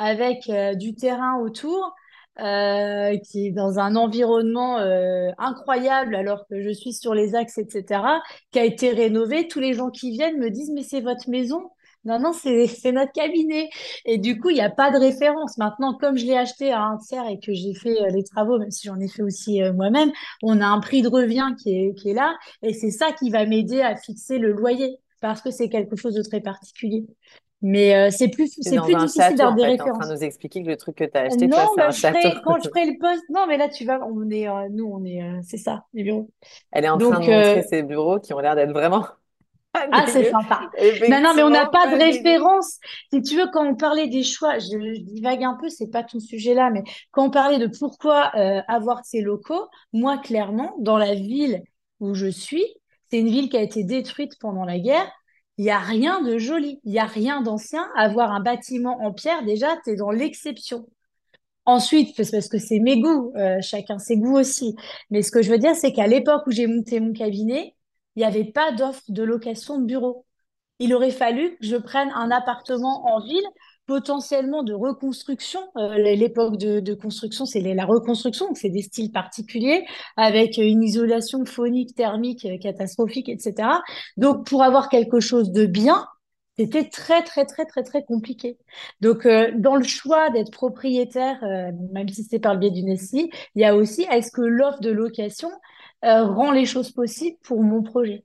avec euh, du terrain autour, euh, qui est dans un environnement euh, incroyable alors que je suis sur les axes, etc., qui a été rénové. Tous les gens qui viennent me disent, mais c'est votre maison? Non, non, [LAUGHS] c'est notre cabinet. Et du coup, il n'y a pas de référence. Maintenant, comme je l'ai acheté à un tiers et que j'ai fait les travaux, même si j'en ai fait aussi moi-même, on a un prix de revient qui est, qui est là. Et c'est ça qui va m'aider à fixer le loyer parce que c'est quelque chose de très particulier. Mais euh, c'est plus, c'est plus difficile d'avoir des références. en train de nous expliquer que le truc que tu as acheté, non, c'est un château. quand je [LAUGHS] ferai le poste, non, mais là, tu vas, on est, euh, nous, on est, euh, c'est ça, les bureaux. Elle est en train de montrer ses bureaux qui ont l'air d'être vraiment. [LAUGHS] ah, c'est sympa. non, non, mais on n'a pas de référence. Si tu veux, quand on parlait des choix, je, je divague un peu, c'est pas ton sujet là, mais quand on parlait de pourquoi avoir ces locaux, moi, clairement, dans la ville où je suis, c'est une ville qui a été détruite pendant la guerre il n'y a rien de joli, il n'y a rien d'ancien. Avoir un bâtiment en pierre, déjà, tu es dans l'exception. Ensuite, parce que c'est mes goûts, euh, chacun ses goûts aussi. Mais ce que je veux dire, c'est qu'à l'époque où j'ai monté mon cabinet, il n'y avait pas d'offre de location de bureau. Il aurait fallu que je prenne un appartement en ville potentiellement de reconstruction. Euh, l'époque de, construction, c'est la reconstruction, c'est des styles particuliers avec une isolation phonique, thermique euh, catastrophique, etc. Donc, pour avoir quelque chose de bien, c'était très, très, très, très, très compliqué. Donc, euh, dans le choix d'être propriétaire, même si c'est par le biais d'une SI, il y a aussi, est-ce que l'offre de location rend les choses possibles pour mon projet?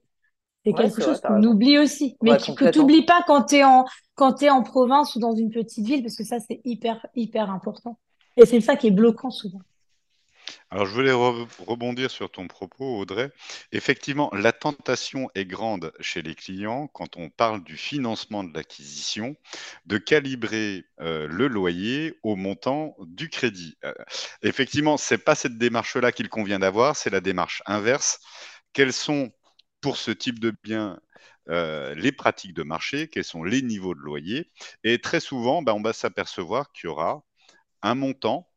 C'est quelque chose qu'on oublie aussi, mais que tu n'oublies pas quand tu es, en, quand es en province ou dans une petite ville, parce que ça, c'est hyper, hyper important. Et c'est ça qui est bloquant souvent. Alors, je voulais rebondir sur ton propos, Audrey. Effectivement, la tentation est grande chez les clients quand on parle du financement de l'acquisition, de calibrer euh, le loyer au montant du crédit. Euh, effectivement, ce n'est pas cette démarche-là qu'il convient d'avoir, c'est la démarche inverse. Quels sont pour ce type de bien euh, les pratiques de marché, quels sont les niveaux de loyer. Et très souvent, ben, on va s'apercevoir qu'il y aura un montant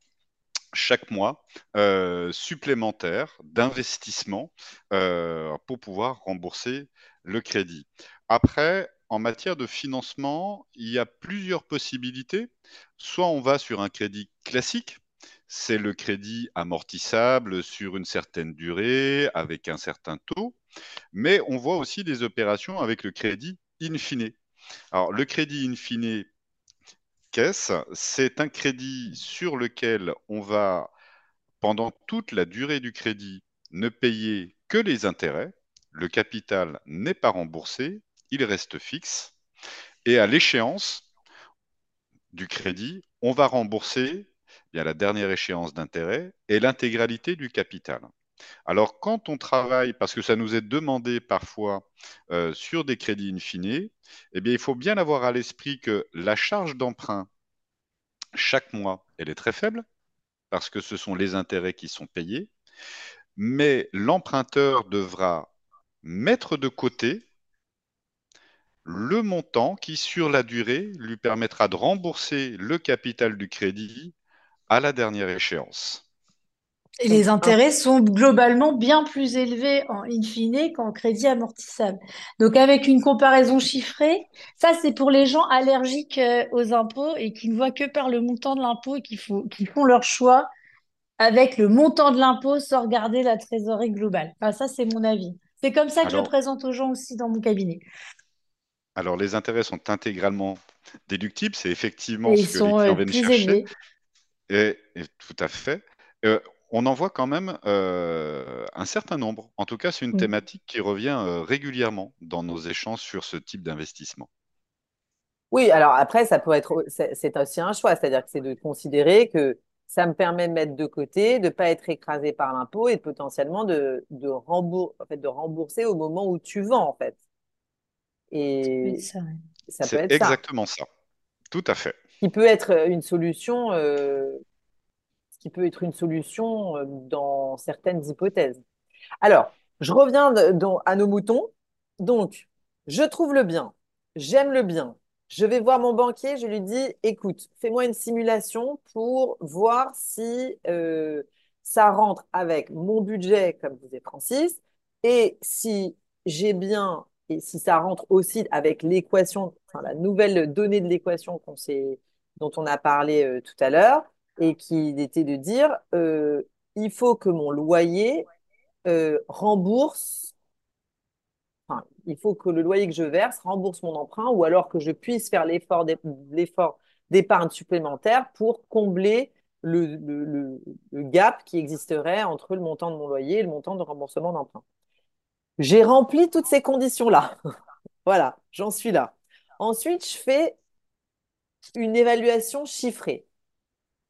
chaque mois euh, supplémentaire d'investissement euh, pour pouvoir rembourser le crédit. Après, en matière de financement, il y a plusieurs possibilités. Soit on va sur un crédit classique, c'est le crédit amortissable sur une certaine durée, avec un certain taux, mais on voit aussi des opérations avec le crédit in fine. Alors, le crédit in fine, qu'est-ce? C'est un crédit sur lequel on va, pendant toute la durée du crédit, ne payer que les intérêts. Le capital n'est pas remboursé, il reste fixe. Et à l'échéance du crédit, on va rembourser bien, la dernière échéance d'intérêt et l'intégralité du capital. Alors, quand on travaille, parce que ça nous est demandé parfois euh, sur des crédits in fine, eh bien, il faut bien avoir à l'esprit que la charge d'emprunt chaque mois, elle est très faible, parce que ce sont les intérêts qui sont payés, mais l'emprunteur devra mettre de côté le montant qui, sur la durée, lui permettra de rembourser le capital du crédit à la dernière échéance. Et les intérêts sont globalement bien plus élevés en in fine qu'en crédit amortissable. Donc avec une comparaison chiffrée, ça c'est pour les gens allergiques euh, aux impôts et qui ne voient que par le montant de l'impôt et qui, font, qui font leur choix avec le montant de l'impôt sans regarder la trésorerie globale. Enfin, ça c'est mon avis. C'est comme ça que je le présente aux gens aussi dans mon cabinet. Alors les intérêts sont intégralement déductibles, c'est effectivement ce que les clients viennent chercher. Et, tout à fait. Euh, on en voit quand même euh, un certain nombre. En tout cas, c'est une mm. thématique qui revient euh, régulièrement dans nos échanges sur ce type d'investissement. Oui, alors après, ça peut être, c'est aussi un choix, c'est-à-dire que c'est de considérer que ça me permet de mettre de côté, de ne pas être écrasé par l'impôt et potentiellement de, de, en fait, de rembourser au moment où tu vends, en fait. Et ça, peut être exactement ça. Tout à fait. Qui peut être une solution euh, qui peut être une solution euh, dans certaines hypothèses. Alors, je reviens à nos moutons. Donc, je trouve le bien, j'aime le bien. Je vais voir mon banquier, je lui dis, écoute, fais-moi une simulation pour voir si euh, ça rentre avec mon budget, comme disait Francis, et si j'ai bien, et si ça rentre aussi avec l'équation, enfin, la nouvelle donnée de l'équation dont on a parlé euh, tout à l'heure, et qui était de dire euh, il faut que mon loyer euh, rembourse, enfin, il faut que le loyer que je verse rembourse mon emprunt ou alors que je puisse faire l'effort d'épargne supplémentaire pour combler le, le, gap qui existerait entre le montant de mon loyer et le montant de remboursement d'emprunt. J'ai rempli toutes ces conditions-là. [LAUGHS] voilà, j'en suis là. Ensuite, je fais une évaluation chiffrée.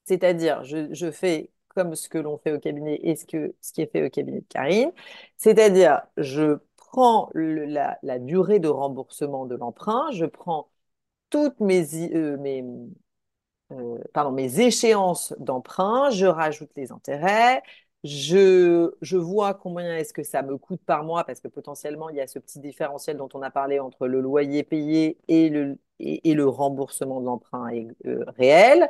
C'est-à-dire, je, fais comme ce que l'on fait au cabinet et ce, que, ce qui est fait au cabinet de Karine. C'est-à-dire, je prends la, durée de remboursement de l'emprunt, je prends toutes mes, euh, mes, euh, pardon, mes échéances d'emprunt, je rajoute les intérêts, je, je vois combien est-ce que ça me coûte par mois, parce que potentiellement, il y a ce petit différentiel dont on a parlé entre le loyer payé et le, et, le remboursement de l'emprunt euh, réel.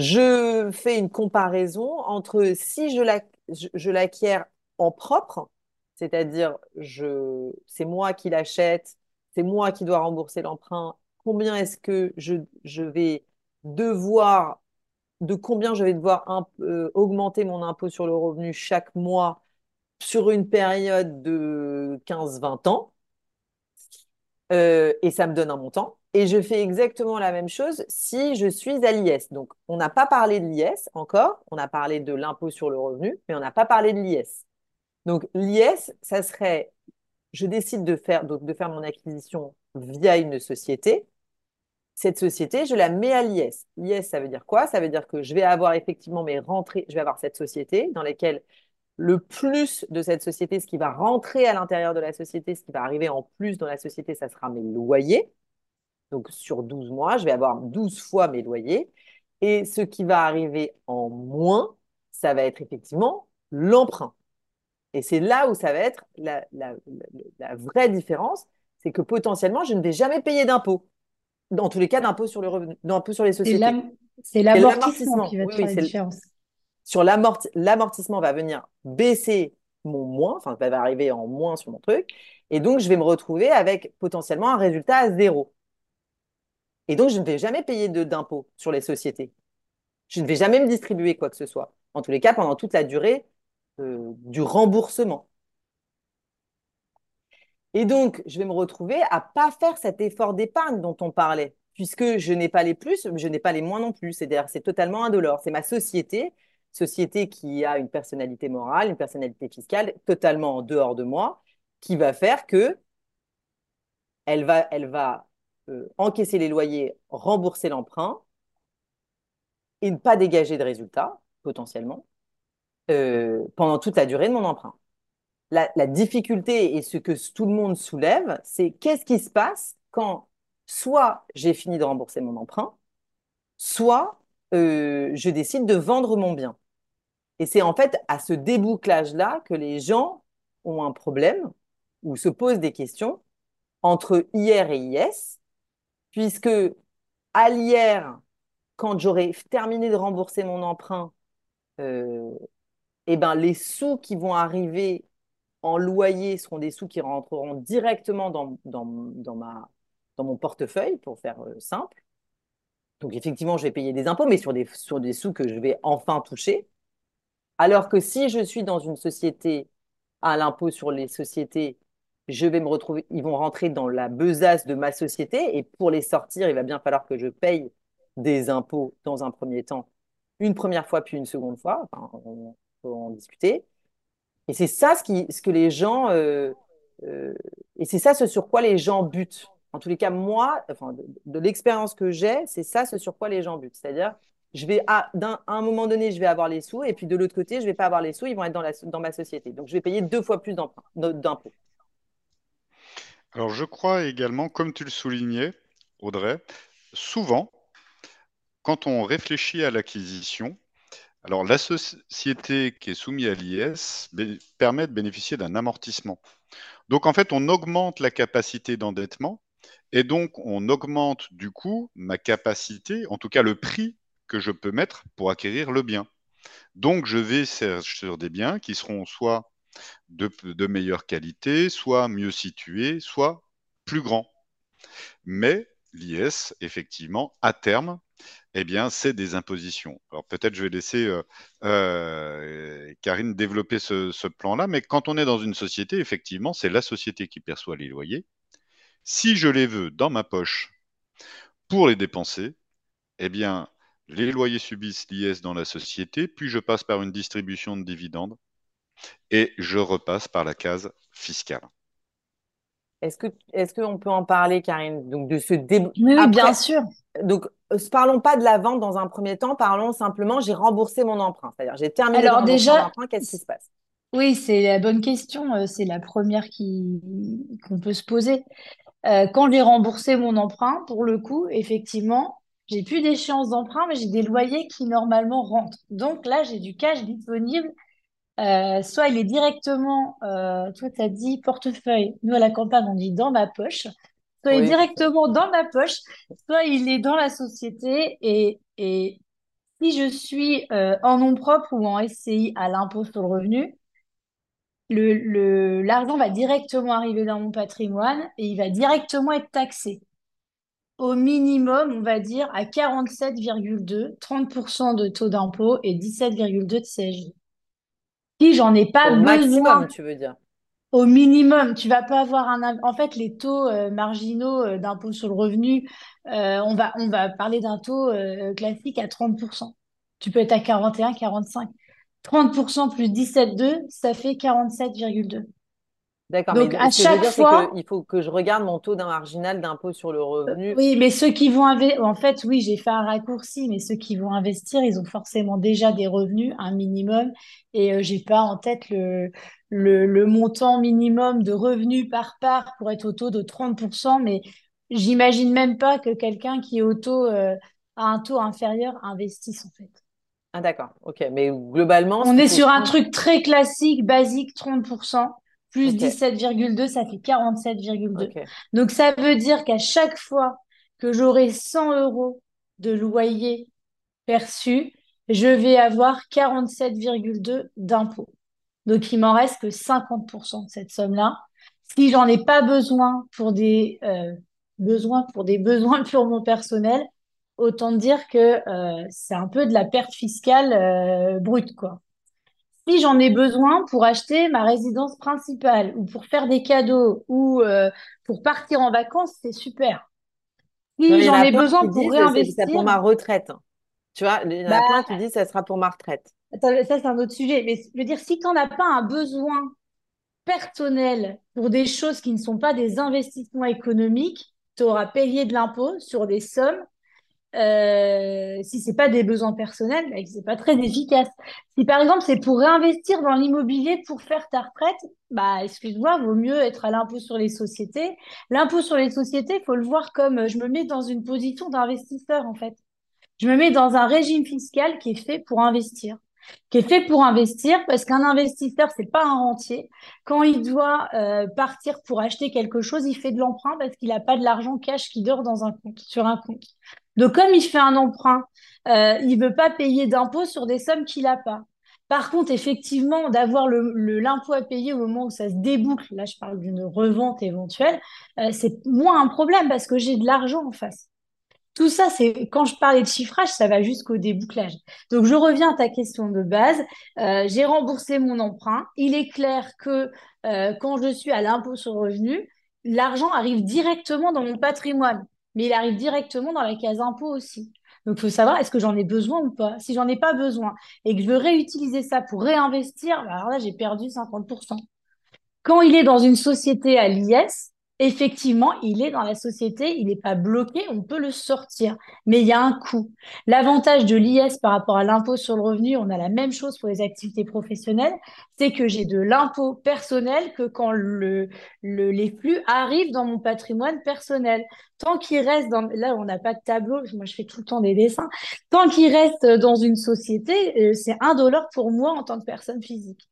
Je fais une comparaison entre si je l'acquiers en propre, c'est-à-dire je, c'est moi qui l'achète, c'est moi qui dois rembourser l'emprunt, combien est-ce que je, vais devoir, de combien je vais devoir euh, augmenter mon impôt sur le revenu chaque mois sur une période de 15-20 ans, euh, et ça me donne un montant. Et je fais exactement la même chose si je suis à l'IS. Donc, on n'a pas parlé de l'IS encore, on a parlé de l'impôt sur le revenu, mais on n'a pas parlé de l'IS. Donc, l'IS, ça serait, je décide de faire, donc, de faire mon acquisition via une société. Cette société, je la mets à l'IS. L'IS, ça veut dire quoi? Ça veut dire que je vais avoir effectivement mes rentrées, je vais avoir cette société dans laquelle le plus de cette société, ce qui va rentrer à l'intérieur de la société, ce qui va arriver en plus dans la société, ça sera mes loyers. Donc sur 12 mois, je vais avoir 12 fois mes loyers. Et ce qui va arriver en moins, ça va être effectivement l'emprunt. Et c'est là où ça va être la, vraie différence, c'est que potentiellement, je ne vais jamais payer d'impôt. Dans tous les cas, d'impôt sur le revenu, d'impôt sur les sociétés. C'est l'amortissement qui va faire la différence. sur l'amortissement va venir baisser mon moins, enfin, ça va arriver en moins sur mon truc. Et donc, je vais me retrouver avec potentiellement un résultat à zéro. Et donc, je ne vais jamais payer d'impôts sur les sociétés. Je ne vais jamais me distribuer quoi que ce soit. En tous les cas, pendant toute la durée euh, du remboursement. Et donc, je vais me retrouver à pas faire cet effort d'épargne dont on parlait, puisque je n'ai pas les plus, je n'ai pas les moins non plus. C'est-à-dire, c'est totalement indolore. C'est ma société, société qui a une personnalité morale, une personnalité fiscale totalement en dehors de moi, qui va faire que elle va, elle va euh, encaisser les loyers, rembourser l'emprunt et ne pas dégager de résultats, potentiellement, euh, pendant toute la durée de mon emprunt la, difficulté et ce que tout le monde soulève, c'est qu'est-ce qui se passe quand soit j'ai fini de rembourser mon emprunt, soit euh, je décide de vendre mon bien. Et c'est en fait à ce débouclage-là que les gens ont un problème ou se posent des questions entre hier et IS, puisque à l'hier, quand j'aurai terminé de rembourser mon emprunt, euh, eh ben, les sous qui vont arriver en loyer seront des sous qui rentreront directement dans, mon portefeuille, pour faire euh, simple. Donc effectivement, je vais payer des impôts, mais sur des sous que je vais enfin toucher. Alors que si je suis dans une société à l'impôt sur les sociétés, je vais me retrouver, ils vont rentrer dans la besace de ma société et pour les sortir, il va bien falloir que je paye des impôts dans un premier temps, une première fois puis une seconde fois. on peut en discuter. Et c'est ça ce, que les gens. Euh, euh, et c'est ça ce sur quoi les gens butent. En tous les cas, moi, enfin, de, l'expérience que j'ai, c'est ça ce sur quoi les gens butent. C'est-à-dire, je vais à, un moment donné, je vais avoir les sous, et puis de l'autre côté, je ne vais pas avoir les sous, ils vont être dans, la, dans ma société. Donc, je vais payer deux fois plus d'impôts. Alors, je crois également, comme tu le soulignais, Audrey, souvent, quand on réfléchit à l'acquisition, alors, la société qui est soumise à l'IS permet de bénéficier d'un amortissement. Donc, en fait, on augmente la capacité d'endettement et donc on augmente du coup ma capacité, en tout cas le prix que je peux mettre pour acquérir le bien. Donc, je vais sur des biens qui seront soit de, meilleure qualité, soit mieux situés, soit plus grands. Mais l'IS, effectivement, à terme, eh bien, c'est des impositions. Alors peut-être je vais laisser euh, euh, Karine développer ce, plan-là, mais quand on est dans une société, effectivement, c'est la société qui perçoit les loyers. Si je les veux dans ma poche pour les dépenser, eh bien, les loyers subissent l'IS dans la société, puis je passe par une distribution de dividendes et je repasse par la case fiscale. Est-ce que est-ce qu'on peut en parler, Karine? Donc de ce Oui, bien sûr. Donc euh, parlons pas de la vente dans un premier temps, parlons simplement j'ai remboursé mon emprunt. C'est-à-dire j'ai terminé Alors de déjà, mon emprunt, qu'est-ce qui se passe? Oui, c'est la bonne question. Euh, c'est la première qui qu'on peut se poser. Euh, quand j'ai remboursé mon emprunt, pour le coup, effectivement, j'ai plus d'échéance d'emprunt, mais j'ai des loyers qui normalement rentrent. Donc là, j'ai du cash disponible euh, soit il est directement, euh, toi tu as dit portefeuille, nous à la campagne on dit dans ma poche, soit il est directement dans ma poche, soit il est dans la société et, et si je suis euh, en nom propre ou en SCI à l'impôt sur le revenu, le, l'argent va directement arriver dans mon patrimoine et il va directement être taxé. Au minimum, on va dire à 47,2, 30% de taux d'impôt et 17,2% de CSG si j'en ai pas Au besoin. maximum, tu veux dire. Au minimum, tu vas pas avoir un. En fait, les taux euh, marginaux euh, d'impôt sur le revenu, euh, on va, on va parler d'un taux classique à 30%. Tu peux être à 41, 45. 30% plus 17,2, ça fait 47,2. D'accord, Donc, mais à ce chaque que je veux dire, fois, il faut que je regarde mon taux d'un marginal d'impôt sur le revenu. Oui, mais ceux qui vont investir, en fait, oui, j'ai fait un raccourci, mais ceux qui vont investir, ils ont forcément déjà des revenus, un minimum, et euh, j'ai pas en tête le, le, montant minimum de revenus par part pour être au taux de 30%, mais j'imagine même pas que quelqu'un qui est au taux, euh, a un taux inférieur investisse, en fait. Ah, d'accord, ok, mais globalement. On est sur un truc très classique, basique, 30% plus 17,2, ça fait 47,2. Donc, ça veut dire qu'à chaque fois que j'aurai 100 euros de loyer perçu, je vais avoir 47,2 d'impôts. Donc, il m'en reste que 50% de cette somme-là. Si j'en ai pas besoin pour des euh, besoins, pour des besoins purement personnels, autant dire que euh, c'est un peu de la perte fiscale euh, brute, quoi. Si j'en ai besoin pour acheter ma résidence principale ou pour faire des cadeaux ou pour partir en vacances, c'est super. Si j'en ai besoin pour réinvestir. C'est pour ma retraite. Tu vois, il y en a plein qui disent ça sera pour ma retraite. ça, c'est un autre sujet. Mais je veux dire, si tu n'en as pas un besoin personnel pour des choses qui ne sont pas des investissements économiques, tu auras payé de l'impôt sur des sommes. Euh, si c'est pas des besoins personnels, bah, c'est pas très efficace. Si par exemple c'est pour réinvestir dans l'immobilier pour faire ta retraite, bah excuse-moi, vaut mieux être à l'impôt sur les sociétés. L'impôt sur les sociétés, faut le voir comme je me mets dans une position d'investisseur en fait. Je me mets dans un régime fiscal qui est fait pour investir qui est fait pour investir parce qu'un investisseur c'est pas un rentier quand il doit euh, partir pour acheter quelque chose il fait de l'emprunt parce qu'il n'a pas de l'argent cash qui dort dans un compte sur un compte donc comme il fait un emprunt euh, il veut pas payer d'impôts sur des sommes qu'il n'a pas par contre, effectivement, d'avoir l'impôt à payer au moment où ça se déboucle, là je parle d'une revente éventuelle, euh, c'est moins un problème parce que j'ai de l'argent en face. Tout ça, c'est quand je parlais de chiffrage, ça va jusqu'au débouclage. Donc, je reviens à ta question de base. Euh, j'ai remboursé mon emprunt. Il est clair que quand je suis à l'impôt sur le revenu, l'argent arrive directement dans mon patrimoine, mais il arrive directement dans la case impôt aussi. Donc, il faut savoir est-ce que j'en ai besoin ou pas? Si j'en ai pas besoin et que je veux réutiliser ça pour réinvestir, bah, alors là, j'ai perdu 50%. Quand il est dans une société à l'IS, effectivement, il est dans la société, il n'est pas bloqué, on peut le sortir, mais il y a un coût. L'avantage de l'IS par rapport à l'impôt sur le revenu, on a la même chose pour les activités professionnelles, c'est que j'ai de l'impôt personnel que quand le, les flux arrivent dans mon patrimoine personnel. Tant qu'il reste dans, là on n'a pas de tableau, moi je fais tout le temps des dessins, tant qu'il reste dans une société, euh, c'est un dollar pour moi en tant que personne physique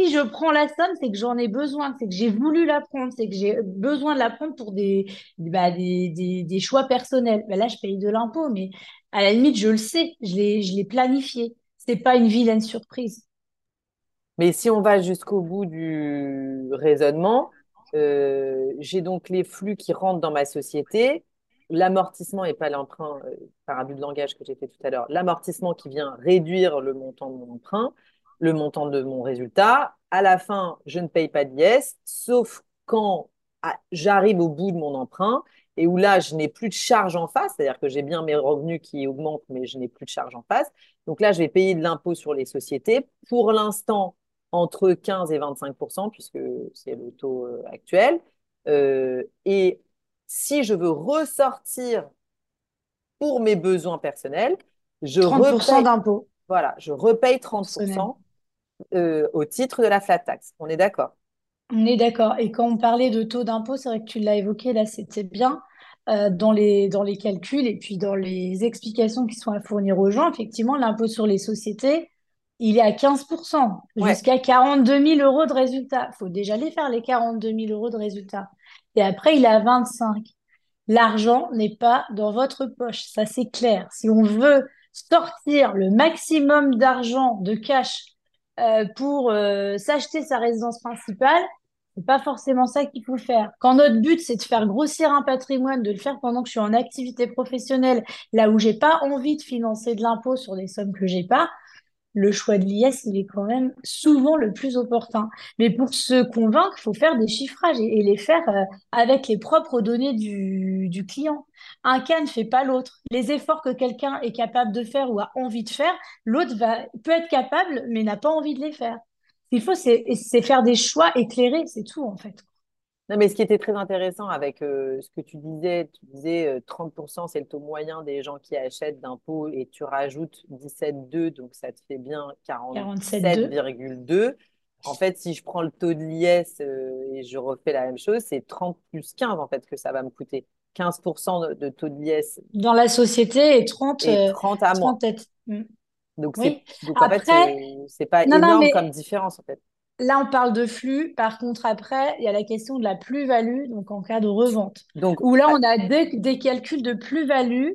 si je prends la somme, c'est que j'en ai besoin, c'est que j'ai voulu la prendre, c'est que j'ai besoin de la prendre pour des, bah, des, choix personnels. Bah, là, je paye de l'impôt, mais à la limite, je le sais, je l'ai, je l'ai planifié. C'est pas une vilaine surprise. Mais si on va jusqu'au bout du raisonnement, euh, j'ai donc les flux qui rentrent dans ma société. L'amortissement et pas l'emprunt, euh, par but de langage que j'ai fait tout à l'heure, l'amortissement qui vient réduire le montant de mon emprunt le montant de mon résultat. À la fin, je ne paye pas d'IS, sauf quand ah, j'arrive au bout de mon emprunt et où là, je n'ai plus de charge en face, c'est-à-dire que j'ai bien mes revenus qui augmentent, mais je n'ai plus de charge en face. Donc là, je vais payer de l'impôt sur les sociétés. Pour l'instant, entre 15 et 25% puisque c'est le taux euh, actuel. Euh, et si je veux ressortir pour mes besoins personnels, je 30% d'impôt. Voilà, je repaye 30%. Euh, au titre de la flat tax. On est d'accord? On est d'accord. Et quand on parlait de taux d'impôt, c'est vrai que tu l'as évoqué, là, c'était bien. Euh, dans, les, dans les calculs et puis dans les explications qui sont à fournir aux gens, effectivement, l'impôt sur les sociétés, il est à 15%, jusqu'à 42 000 euros de résultat. Il faut déjà les faire, les 42 000 euros de résultat. Et après, il est à 25. L'argent n'est pas dans votre poche, ça c'est clair. Si on veut sortir le maximum d'argent de cash euh, pour euh, s'acheter sa résidence principale, c'est pas forcément ça qu'il faut faire. Quand notre but c'est de faire grossir un patrimoine, de le faire pendant que je suis en activité professionnelle, là où j'ai pas envie de financer de l'impôt sur des sommes que j'ai pas, le choix de l'IS, il est quand même souvent le plus opportun. Mais pour se convaincre, il faut faire des chiffrages et, les faire euh, avec les propres données du, du, client. Un cas ne fait pas l'autre. Les efforts que quelqu'un est capable de faire ou a envie de faire, l'autre va peut être capable, mais n'a pas envie de les faire. Ce qu'il faut, c'est faire des choix éclairés, c'est tout en fait. Non, mais ce qui était très intéressant avec euh, ce que tu disais, tu disais 30%, euh, c'est le taux moyen des gens qui achètent d'impôts et tu rajoutes 17,2, donc ça te fait bien 47,2. En fait, si je prends le taux de l'IS euh, et je refais la même chose, c'est 30 plus 15 en fait que ça va me coûter. 15% de, taux de l'IS. Dans la société et 30, et 30 à moi. Mm. Donc, oui. donc en fait, c'est pas énorme comme différence en fait. Là, on parle de flux. Par contre, après, il y a la question de la plus-value, donc en cas de revente. Donc, où là, on a des, calculs de plus-value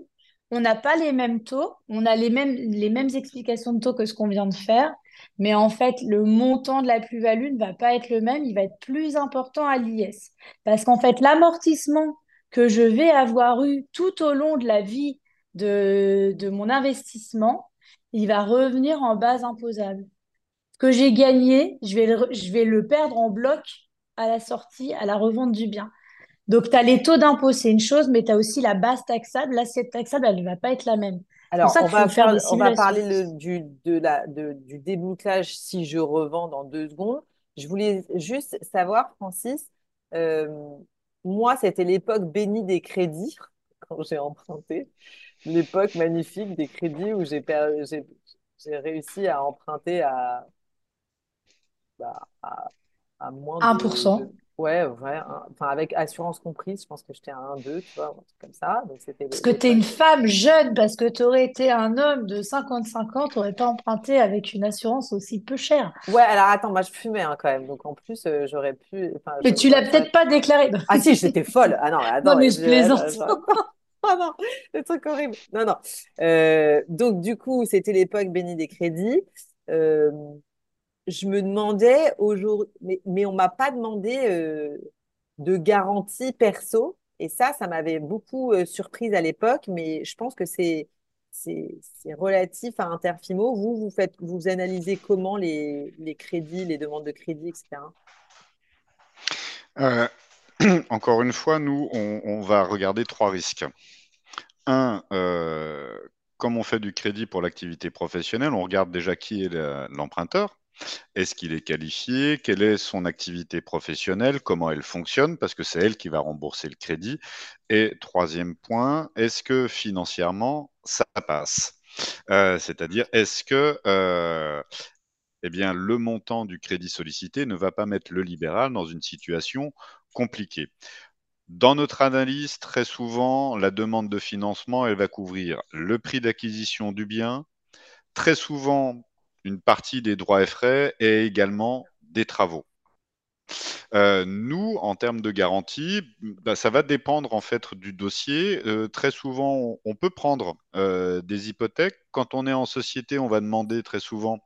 on n'a pas les mêmes taux, on a les mêmes, les mêmes explications de taux que ce qu'on vient de faire, mais en fait, le montant de la plus-value ne va pas être le même, il va être plus important à l'IS. Parce qu'en fait, l'amortissement que je vais avoir eu tout au long de la vie de, de mon investissement, il va revenir en base imposable. Ce que j'ai gagné, je vais, le, je vais le perdre en bloc à la sortie, à la revente du bien. Donc, tu as les taux d'impôt, c'est une chose, mais tu as aussi la base taxable. L'assiette taxable, elle ne va pas être la même. Alors, on va, faire, on va parler le, du, de la, de, du débouclage si je revends dans deux secondes. Je voulais juste savoir, Francis, euh, moi, c'était l'époque bénie des crédits [LAUGHS] quand j'ai emprunté. L'époque magnifique des crédits où j'ai réussi à emprunter à, bah, à, moins 1%. De, Ouais, ouais. Enfin, avec assurance comprise, je pense que j'étais à 1-2, tu vois, un truc comme ça. Donc, c'était parce que tu es une femme jeune, parce que tu aurais été un homme de 55 ans, tu n'aurais pas emprunté avec une assurance aussi peu chère. Ouais, alors attends, moi je fumais hein, quand même, donc en plus, euh, j'aurais pu. Mais tu l'as peut-être pas déclaré. Ah si, [LAUGHS] j'étais folle. Ah non, attends, non mais je plaisante. [LAUGHS] Ah non, le truc horrible. Non, non. Euh, donc, du coup, c'était l'époque bénie des crédits. Euh, je me demandais aujourd'hui, mais, mais on m'a pas demandé euh, de garantie perso. Et ça, ça m'avait beaucoup euh, surprise à l'époque, mais je pense que c'est c'est relatif à Interfimo. Vous, vous faites, vous analysez comment les, les crédits, les demandes de crédit, etc. Euh, [CLEARS THROAT] encore une fois, nous, on, on, va regarder trois risques. Un, comme on fait du crédit pour l'activité professionnelle, on regarde déjà qui est l'emprunteur. Est-ce qu'il est qualifié? Quelle est son activité professionnelle? Comment elle fonctionne? Parce que c'est elle qui va rembourser le crédit. Et troisième point, est-ce que financièrement, ça passe? Euh, C'est-à-dire, est-ce que euh, eh bien, le montant du crédit sollicité ne va pas mettre le libéral dans une situation compliquée? Dans notre analyse, très souvent, la demande de financement, elle va couvrir le prix d'acquisition du bien, très souvent une partie des droits et frais et également des travaux. Euh, nous, en termes de garantie, bah, ça va dépendre en fait du dossier. Euh, très souvent, on, peut prendre euh, des hypothèques. Quand on est en société, on va demander très souvent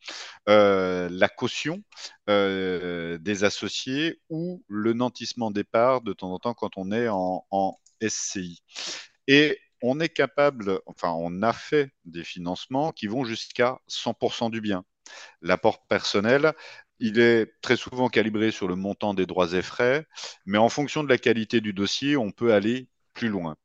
la caution des associés ou le nantissement des parts de temps en temps quand on est en, en SCI. On est capable, enfin, on a fait des financements qui vont jusqu'à 100% du bien. L'apport personnel, il est très souvent calibré sur le montant des droits et frais, mais en fonction de la qualité du dossier, on peut aller plus loin.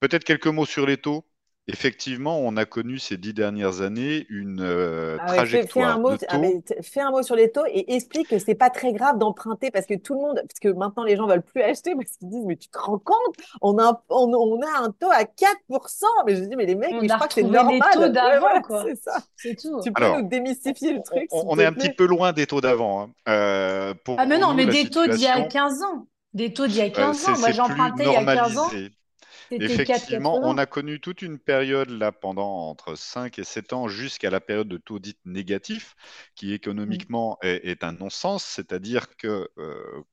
Peut-être quelques mots sur les taux. Effectivement, on a connu ces dix dernières années une euh, ah trajectoire fais, un mot, de taux. fais un mot sur les taux et explique que c'est pas très grave d'emprunter parce que tout le monde, parce que maintenant les gens veulent plus acheter parce qu'ils disent mais tu te rends compte, on a, on, a un taux à 4%. Mais je dis mais les mecs, je crois que c'est normal. Les taux d'avant [LAUGHS] quoi. C'est ça. C'est tout. Tu peux nous démystifier le truc. On, est un petit peu loin des taux d'avant. Hein. Euh, ah mais non, mais des taux d'il y a 15 ans. Des taux d'il y a 15 euh, ans. Moi j'empruntais il y a 15 ans. Effectivement, on a connu toute une période là pendant entre 5 et 7 ans jusqu'à la période de taux dit négatif, qui économiquement mmh. est, un non-sens, c'est-à-dire que euh,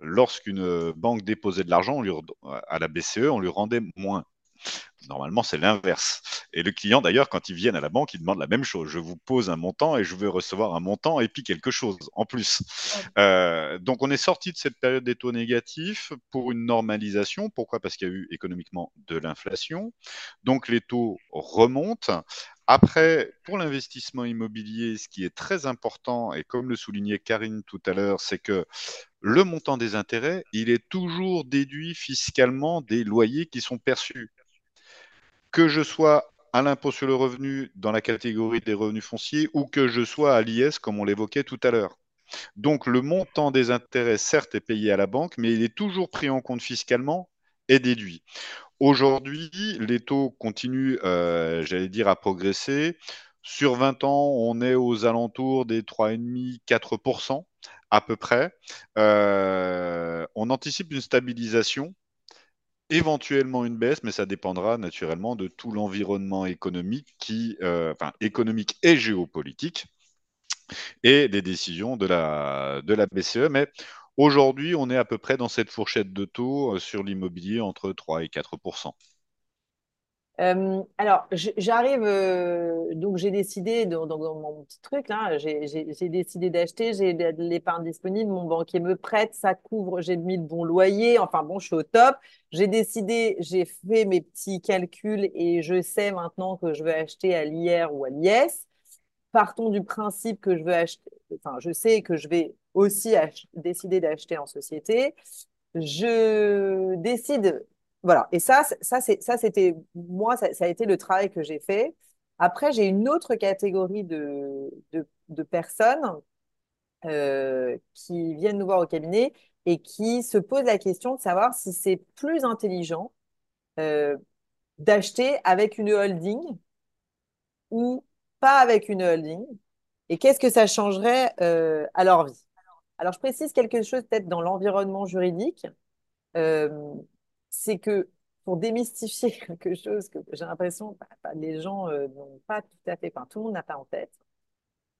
lorsqu'une banque déposait de l'argent à la BCE, on lui rendait moins. Normalement, c'est l'inverse. Et le client, d'ailleurs, quand il vient à la banque, il demande la même chose. Je vous pose un montant et je veux recevoir un montant et puis quelque chose en plus. Euh, donc, on est sorti de cette période des taux négatifs pour une normalisation. Pourquoi? Parce qu'il y a eu économiquement de l'inflation. Donc, les taux remontent. Après, pour l'investissement immobilier, ce qui est très important, et comme le soulignait Karine tout à l'heure, c'est que le montant des intérêts, il est toujours déduit fiscalement des loyers qui sont perçus que je sois à l'impôt sur le revenu dans la catégorie des revenus fonciers ou que je sois à l'IS, comme on l'évoquait tout à l'heure. Donc le montant des intérêts, certes, est payé à la banque, mais il est toujours pris en compte fiscalement et déduit. Aujourd'hui, les taux continuent, euh, j'allais dire, à progresser. Sur 20 ans, on est aux alentours des 3,5-4% à peu près. Euh, on anticipe une stabilisation éventuellement une baisse, mais ça dépendra naturellement de tout l'environnement économique, euh, économique et géopolitique, et des décisions de la, BCE. Mais aujourd'hui, on est à peu près dans cette fourchette de taux euh, sur l'immobilier entre 3 et 4 Euh, alors, j'arrive, euh, donc j'ai décidé, dans, mon petit truc j'ai décidé d'acheter, j'ai de l'épargne disponible, mon banquier me prête, ça couvre, j'ai mis de bons loyers, enfin bon, je suis au top. J'ai décidé, j'ai fait mes petits calculs et je sais maintenant que je veux acheter à l'IR ou à l'IS. Partons du principe que je veux acheter, enfin, je sais que je vais aussi décider d'acheter en société. Je décide voilà. Et ça, ça, c'était moi, ça, a été le travail que j'ai fait. Après, j'ai une autre catégorie de, de, personnes euh, qui viennent nous voir au cabinet et qui se posent la question de savoir si c'est plus intelligent euh, d'acheter avec une holding ou pas avec une holding et qu'est-ce que ça changerait euh, à leur vie. Alors, je précise quelque chose peut-être dans l'environnement juridique c'est que pour démystifier [LAUGHS] quelque chose que j'ai l'impression bah, les gens euh, n'ont pas tout à fait, enfin tout le monde n'a pas en tête,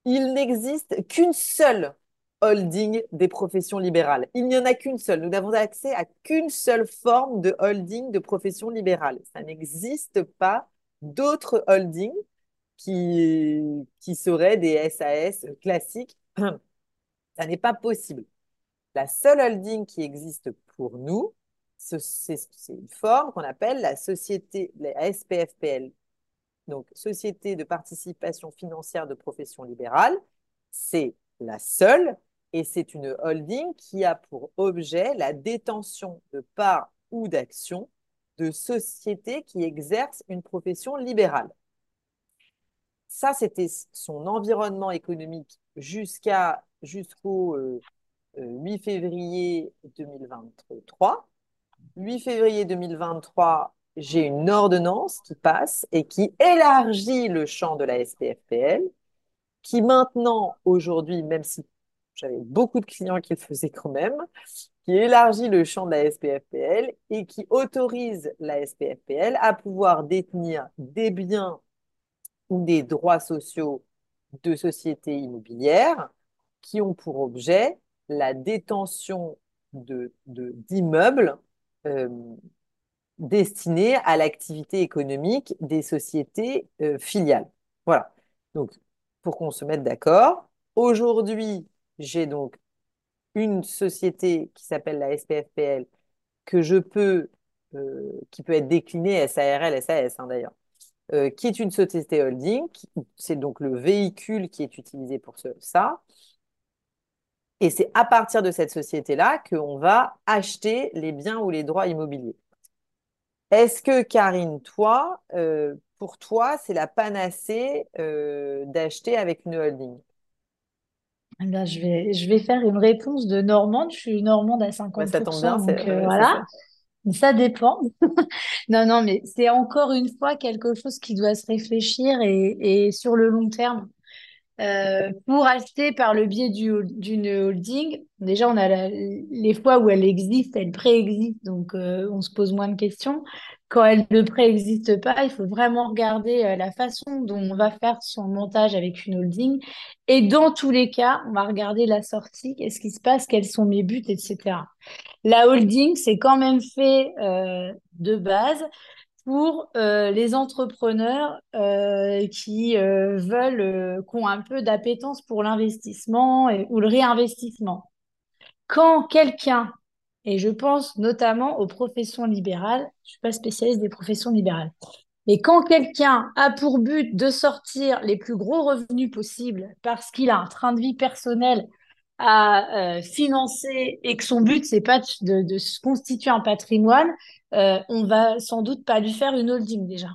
il n'existe qu'une seule holding des professions libérales. Il n'y en a qu'une seule. Nous n'avons accès à qu'une seule forme de holding de profession libérale. Ça n'existe pas d'autres holdings qui, qui seraient des SAS classiques. [CLEARS THROAT] Ça n'est pas possible. La seule holding qui existe pour nous, c'est une forme qu'on appelle la société, la SPFPL, donc Société de participation financière de profession libérale. C'est la seule et c'est une holding qui a pour objet la détention de parts ou d'actions de sociétés qui exercent une profession libérale. Ça, c'était son environnement économique jusqu'au 8 euh, février 2023. 8 février 2023, j'ai une ordonnance qui passe et qui élargit le champ de la SPFPL, qui maintenant, aujourd'hui, même si j'avais beaucoup de clients qui le faisaient quand même, qui élargit le champ de la SPFPL et qui autorise la SPFPL à pouvoir détenir des biens ou des droits sociaux de sociétés immobilières qui ont pour objet la détention d'immeubles destiné à l'activité économique des sociétés euh, filiales. Voilà. Donc, pour qu'on se mette d'accord, aujourd'hui, j'ai donc une société qui s'appelle la SPFPL que je peux, euh, qui peut être déclinée SARL, SAS hein, d'ailleurs, qui est une société holding. C'est donc le véhicule qui est utilisé pour ça. Et c'est à partir de cette société-là qu'on va acheter les biens ou les droits immobiliers. Est-ce que, Karine, toi, euh, pour toi, c'est la panacée euh, d'acheter avec une holding? Eh je, vais, je vais faire une réponse de Normande. Je suis Normande à 50%. Bah, ça tombe bien, donc, euh, voilà. Ça. ça. dépend. [LAUGHS] non, non, mais c'est encore une fois quelque chose qui doit se réfléchir et, et sur le long terme. Euh, pour acheter par le biais d'une holding, déjà on a les fois où elle existe, elle préexiste, donc euh, on se pose moins de questions. Quand elle ne préexiste pas, il faut vraiment regarder euh, la façon dont on va faire son montage avec une holding. Et dans tous les cas, on va regarder la sortie, qu'est-ce qui se passe, quels sont mes buts, etc. La holding, c'est quand même fait de base pour euh, les entrepreneurs euh, qui euh, veulent, qui ont un peu d'appétence pour l'investissement ou le réinvestissement. Quand quelqu'un, et je pense notamment aux professions libérales, je ne suis pas spécialiste des professions libérales, mais quand quelqu'un a pour but de sortir les plus gros revenus possibles parce qu'il a un train de vie personnel à euh, financer et que son but c'est pas de, se constituer un patrimoine, euh, on va sans doute pas lui faire une holding déjà.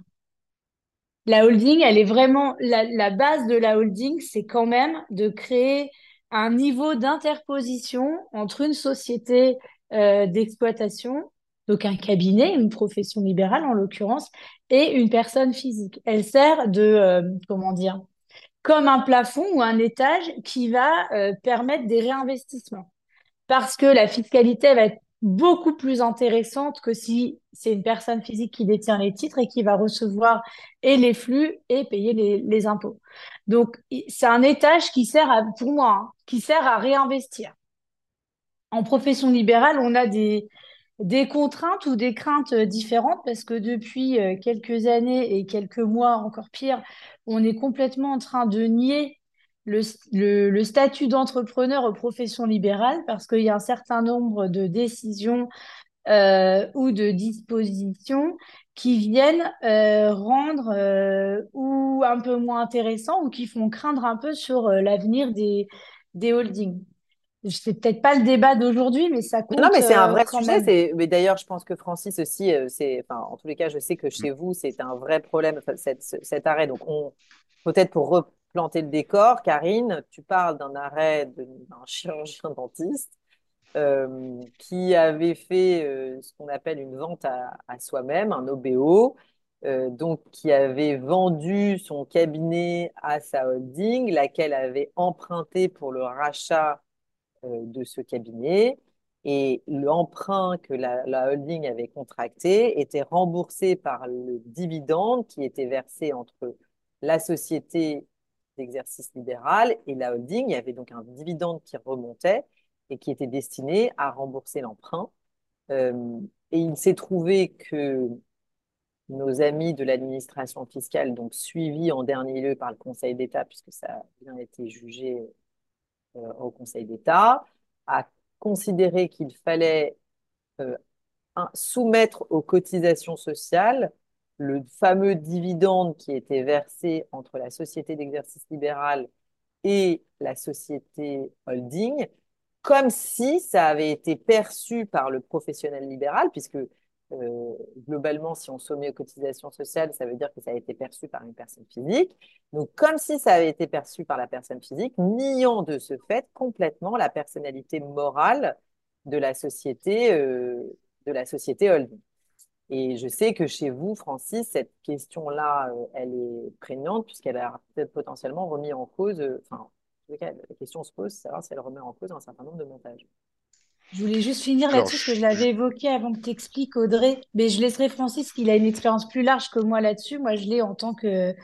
La holding, elle est vraiment la, la base de la holding, c'est quand même de créer un niveau d'interposition entre une société euh, d'exploitation, donc un cabinet, une profession libérale en l'occurrence, et une personne physique. Elle sert de euh, comment dire comme un plafond ou un étage qui va euh, permettre des réinvestissements. Parce que la fiscalité va être beaucoup plus intéressante que si c'est une personne physique qui détient les titres et qui va recevoir et les flux et payer les, impôts. Donc, c'est un étage qui sert à, pour moi, hein, qui sert à réinvestir. En profession libérale, on a des, des contraintes ou des craintes différentes parce que depuis quelques années et quelques mois, encore pire, on est complètement en train de nier le, statut d'entrepreneur aux professions libérales parce qu'il y a un certain nombre de décisions euh, ou de dispositions qui viennent euh, rendre euh, ou un peu moins intéressants ou qui font craindre un peu sur l'avenir des holdings. C'est peut-être pas le débat d'aujourd'hui, mais ça compte. Non, mais c'est un vrai sujet. Mais d'ailleurs, je pense que Francis aussi, c'est, enfin, en tous les cas, je sais que chez Mm. vous, c'est un vrai problème, cette- cet arrêt. Donc, on, peut-être pour replanter le décor, Karine, tu parles d'un arrêt d'un chirurgien dentiste euh, qui avait fait euh, ce qu'on appelle une vente à, à soi-même, un OBO, euh, donc qui avait vendu son cabinet à sa holding, laquelle avait emprunté pour le rachat euh, de ce cabinet. Et l'emprunt que la, holding avait contracté était remboursé par le dividende qui était versé entre la société d'exercice libéral et la holding. Il y avait donc un dividende qui remontait et qui était destiné à rembourser l'emprunt. Euh, et il s'est trouvé que nos amis de l'administration fiscale, donc suivis en dernier lieu par le Conseil d'État, puisque ça a bien été jugé euh, au Conseil d'État, a considéré qu'il fallait euh, soumettre aux cotisations sociales le fameux dividende qui était versé entre la société d'exercice libéral et la société holding, comme si ça avait été perçu par le professionnel libéral, puisque euh, globalement, si on soumet aux cotisations sociales, ça veut dire que ça a été perçu par une personne physique. Donc, comme si ça avait été perçu par la personne physique, niant de ce fait complètement la personnalité morale de la société, euh, de la société holding. Et je sais que chez vous, Francis, cette question-là, euh, elle est prégnante puisqu'elle a peut-être potentiellement remis en cause, enfin, la question se pose, savoir si elle remet en cause un certain nombre de montages. Je voulais juste finir là-dessus, parce que je- l'avais évoqué avant que tu expliques, Audrey. Mais je laisserai Francis, qu'il a une expérience plus large que moi là-dessus. Moi, je l'ai en tant que,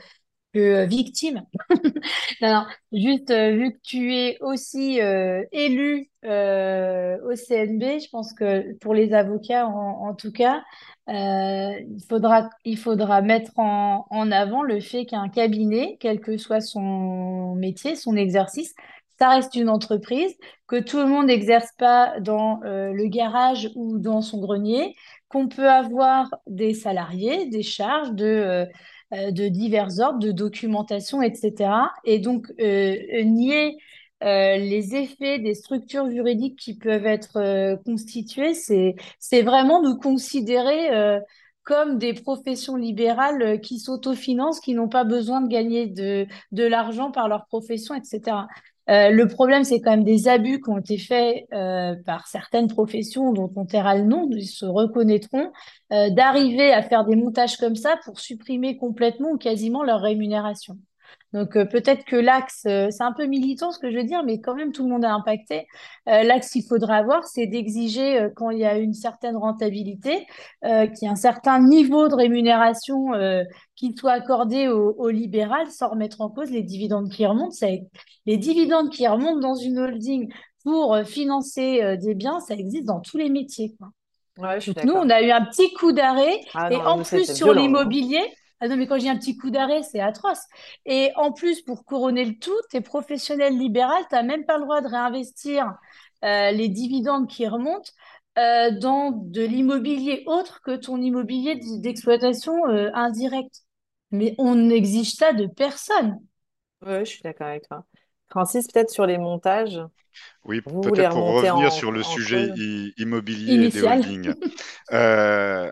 que victime. [LAUGHS] Non, non, juste euh, vu que tu es aussi euh, élu euh, au CNB, je pense que pour les avocats en, en tout cas, euh, il faudra, il faudra mettre en, en avant le fait qu'un cabinet, quel que soit son métier, son exercice, ça reste une entreprise, que tout le monde n'exerce pas dans euh, le garage ou dans son grenier, qu'on peut avoir des salariés, des charges de... euh, euh, de divers ordres, de documentation, etc. Et donc, nier les effets des structures juridiques qui peuvent être constituées, c'est, c'est vraiment nous considérer comme des professions libérales qui s'autofinancent, qui n'ont pas besoin de gagner de, de l'argent par leur profession, etc. Euh, le problème, c'est quand même des abus qui ont été faits euh, par certaines professions dont on taira le nom, ils se reconnaîtront, euh, d'arriver à faire des montages comme ça pour supprimer complètement ou quasiment leur rémunération. Donc euh, peut-être que l'axe, euh, c'est un peu militant ce que je veux dire, mais quand même tout le monde est impacté. Euh, l'axe qu'il faudra avoir, c'est d'exiger quand il y a une certaine rentabilité, qu'il y ait un certain niveau de rémunération qui soit accordé au, au libéral sans remettre en cause les dividendes qui remontent. Ça, les dividendes qui remontent dans une holding pour financer des biens, ça existe dans tous les métiers. Quoi. Ouais, je suis Donc nous, on a eu un petit coup d'arrêt Ah et non, en plus sur hein. l'immobilier, ah non mais quand j'ai un petit coup d'arrêt, c'est atroce. Et en plus, pour couronner le tout, t'es professionnel libéral, t'as même pas le droit de réinvestir euh, les dividendes qui remontent euh, dans de l'immobilier autre que ton immobilier d'exploitation euh, indirecte. Mais on exige ça de personne. Ouais, je suis d'accord avec toi. Francis, peut-être sur les montages, Oui, peut-être pour revenir en, sur le sujet immobilier et des Initial. holdings. Euh,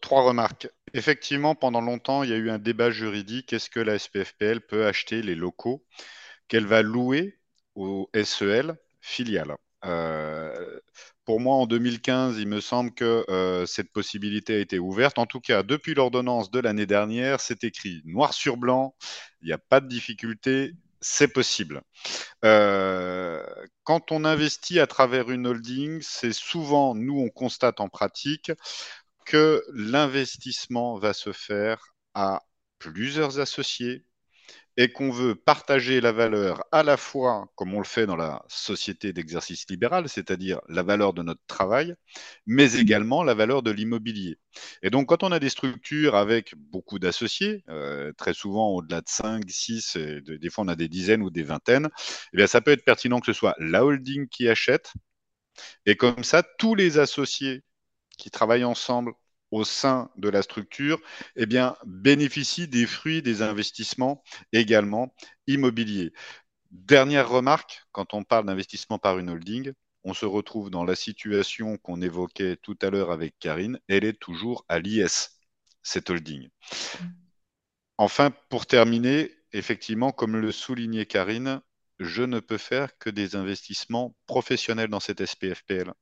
trois remarques. Effectivement, pendant longtemps, il y a eu un débat juridique. Est-ce que la SPFPL peut acheter les locaux qu'elle va louer au SEL filiale? Euh, pour moi, en 2015, il me semble que euh, cette possibilité a été ouverte. En tout cas, depuis l'ordonnance de l'année dernière, c'est écrit noir sur blanc. Il n'y a pas de difficulté. C'est possible. Euh, quand on investit à travers une holding, c'est souvent, nous, on constate en pratique que l'investissement va se faire à plusieurs associés et qu'on veut partager la valeur à la fois, comme on le fait dans la société d'exercice libéral, c'est-à-dire la valeur de notre travail, mais également la valeur de l'immobilier. Et donc, quand on a des structures avec beaucoup d'associés, euh, très souvent au-delà de 5, 6, et des fois on a des dizaines ou des vingtaines, eh bien, ça peut être pertinent que ce soit la holding qui achète, et comme ça, tous les associés qui travaillent ensemble au sein de la structure eh bien, bénéficient des fruits des investissements également immobiliers. Dernière remarque, quand on parle d'investissement par une holding, on se retrouve dans la situation qu'on évoquait tout à l'heure avec Karine, elle est toujours à l'IS, cette holding. Enfin, pour terminer, effectivement, comme le soulignait Karine, je ne peux faire que des investissements professionnels dans cette SPFPL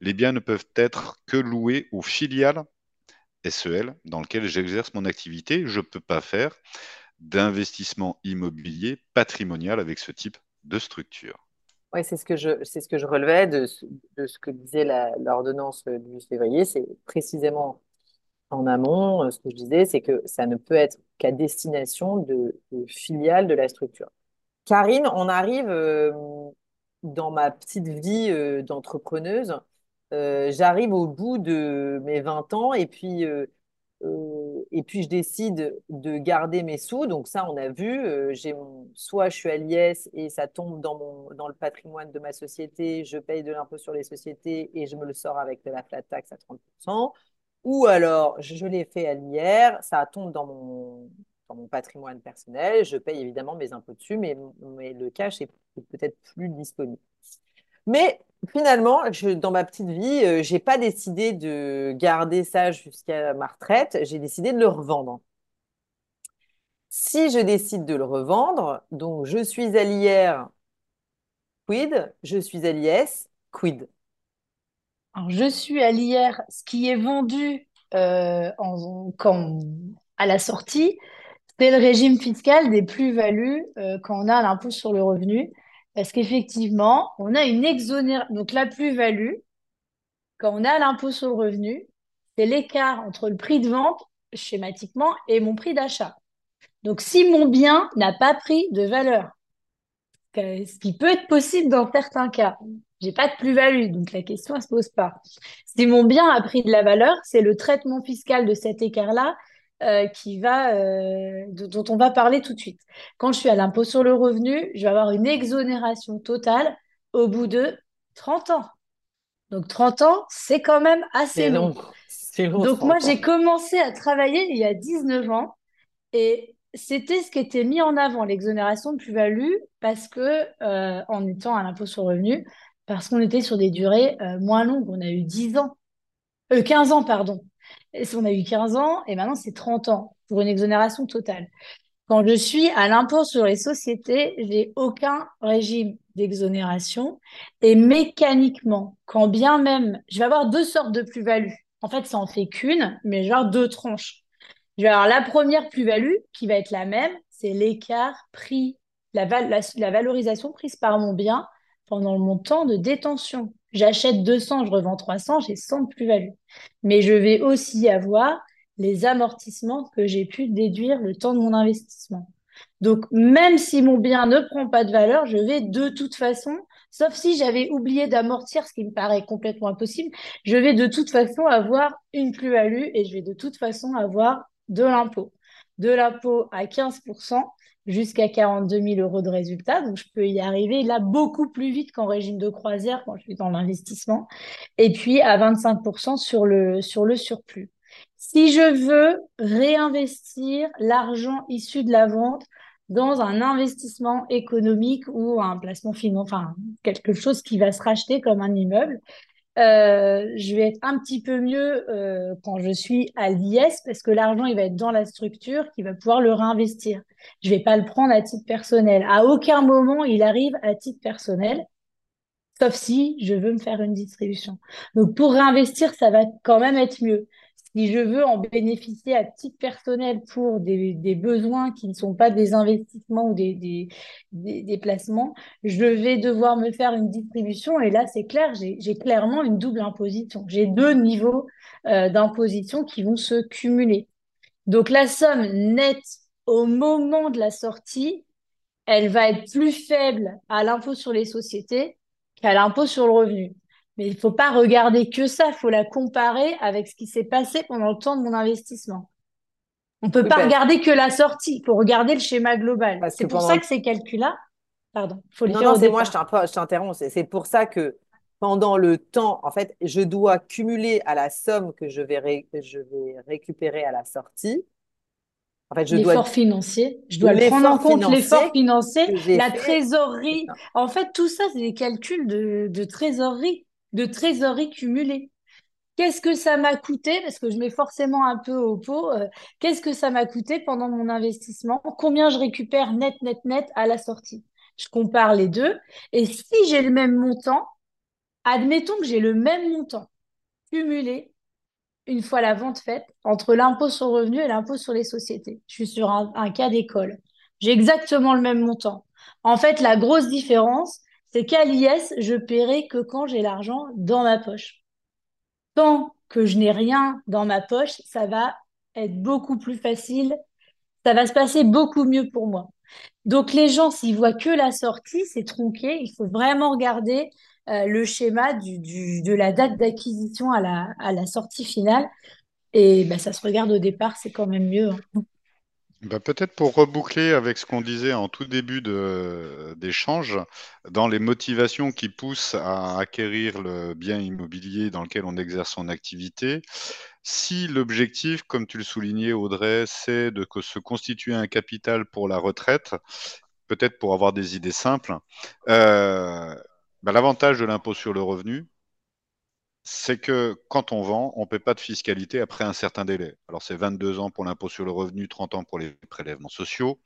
les biens ne peuvent être que loués aux filiales SEL dans lesquelles j'exerce mon activité. Je ne peux pas faire d'investissement immobilier patrimonial avec ce type de structure. Oui, c'est ce que je, ce que je relevais de, ce que disait l'ordonnance du février. C'est précisément en amont, euh, ce que je disais, c'est que ça ne peut être qu'à destination de, filiales de la structure. Karine, on arrive euh, dans ma petite vie euh, d'entrepreneuse j'arrive au bout de mes 20 ans et puis, euh, euh, et puis je décide de garder mes sous. Donc ça, on a vu, j'ai soit je suis à l'IS et ça tombe dans, mon, dans le patrimoine de ma société, je paye de l'impôt sur les sociétés et je me le sors avec de la flat tax à 30%. Ou alors, je, l'ai fait à l'IR, ça tombe dans mon, dans mon patrimoine personnel, je paye évidemment mes impôts dessus, mais, mais le cash est peut-être plus disponible. Mais finalement, dans ma petite vie, euh, j'ai pas décidé de garder ça jusqu'à ma retraite. J'ai décidé de le revendre. Si je décide de le revendre, donc je suis à l'IR, quid Je suis à l'IS, quid Alors, je suis à l'IR, ce qui est vendu euh, à la sortie, c'est le régime fiscal des plus-values euh, quand on a l'impôt sur le revenu. Parce qu'effectivement, on a une exonération. Donc, la plus-value, quand on a l'impôt sur le revenu, c'est l'écart entre le prix de vente, schématiquement, et mon prix d'achat. Donc, si mon bien n'a pas pris de valeur, ce qui peut être possible dans certains cas, j'ai pas de plus-value, donc la question ne se pose pas. Si mon bien a pris de la valeur, c'est le traitement fiscal de cet écart-là euh, qui va, euh, dont on va parler tout de suite. Quand je suis à l'impôt sur le revenu, je vais avoir une exonération totale au bout de 30 ans. Donc 30 ans, c'est quand même assez long. Donc moi, j'ai commencé à travailler il y a 19 ans et c'était ce qui était mis en avant, l'exonération de plus-value, parce que euh, en étant à l'impôt sur le revenu, parce qu'on était sur des durées moins longues. On a eu 10 ans, 15 ans, pardon on a eu 15 ans et maintenant c'est 30 ans pour une exonération totale. Quand je suis à l'impôt sur les sociétés, j'ai aucun régime d'exonération et mécaniquement, quand bien même, je vais avoir deux sortes de plus-value. En fait, ça en fait qu'une, mais avoir deux tranches. Je vais avoir la première plus-value qui va être la même, c'est l'écart prix, la, la valorisation prise par mon bien pendant mon temps de détention. J'achète 200, je revends 300, j'ai 100 de plus-value. Mais je vais aussi avoir les amortissements que j'ai pu déduire le temps de mon investissement. Donc, même si mon bien ne prend pas de valeur, je vais de toute façon, sauf si j'avais oublié d'amortir, ce qui me paraît complètement impossible, je vais de toute façon avoir une plus-value et je vais de toute façon avoir de l'impôt. De l'impôt à 15% jusqu'à 42 000 euros de résultat. Donc, je peux y arriver là beaucoup plus vite qu'en régime de croisière quand je suis dans l'investissement. Et puis, à 25% sur le, sur le surplus. Si je veux réinvestir l'argent issu de la vente dans un investissement économique ou un placement financier, enfin, quelque chose qui va se racheter comme un immeuble, euh, je vais être un petit peu mieux euh, quand je suis à l'IS parce que l'argent, il va être dans la structure qui va pouvoir le réinvestir. Je vais pas le prendre à titre personnel. À aucun moment, il arrive à titre personnel, sauf si je veux me faire une distribution. Donc, pour réinvestir, ça va quand même être mieux si je veux en bénéficier à titre personnel pour des, besoins qui ne sont pas des investissements ou des, placements, je vais devoir me faire une distribution. Et là, c'est clair, j'ai clairement une double imposition. J'ai deux niveaux euh, d'imposition qui vont se cumuler. Donc la somme nette au moment de la sortie, elle va être plus faible à l'impôt sur les sociétés qu'à l'impôt sur le revenu. Mais il ne faut pas regarder que ça, il faut la comparer avec ce qui s'est passé pendant le temps de mon investissement. On ne peut pas regarder que la sortie, il faut regarder le schéma global. C'est pour ça que ces calculs-là, pardon, faut les non, non, c'est moi, je t'interromps. C'est pour ça que pendant le temps, en fait, je dois cumuler à la somme que je vais, je vais récupérer à la sortie. En fait, je l'effort financier, je dois prendre en compte l'effort financier, la trésorerie. En fait, tout ça, c'est des calculs de, de trésorerie, de trésorerie cumulée. Qu'est-ce que ça m'a coûté Parce que je mets forcément un peu au pot. Euh, qu'est-ce que ça m'a coûté pendant mon investissement? Combien je récupère net, net, net à la sortie? Je compare les deux. Et si j'ai le même montant, admettons que j'ai le même montant cumulé une fois la vente faite entre l'impôt sur le revenu et l'impôt sur les sociétés. Je suis sur un, un cas d'école. J'ai exactement le même montant. En fait, la grosse différence, c'est qu'à l'IS, je paierai que quand j'ai l'argent dans ma poche tant que je n'ai rien dans ma poche, ça va être beaucoup plus facile, ça va se passer beaucoup mieux pour moi. Donc les gens, s'ils voient que la sortie, c'est tronqué. Il faut vraiment regarder euh, le schéma de la date d'acquisition à la, sortie finale. Et ben, ça se regarde au départ, c'est quand même mieux. Hein. Bah, peut-être pour reboucler avec ce qu'on disait en tout début d'échange, dans les motivations qui poussent à acquérir le bien immobilier dans lequel on exerce son activité, si l'objectif, comme tu le soulignais Audrey, c'est de se constituer un capital pour la retraite, peut-être pour avoir des idées simples, euh, bah, l'avantage de l'impôt sur le revenu, c'est que quand on vend, on ne paie pas de fiscalité après un certain délai. Alors c'est 22 ans pour l'impôt sur le revenu, 30 ans pour les prélèvements sociaux.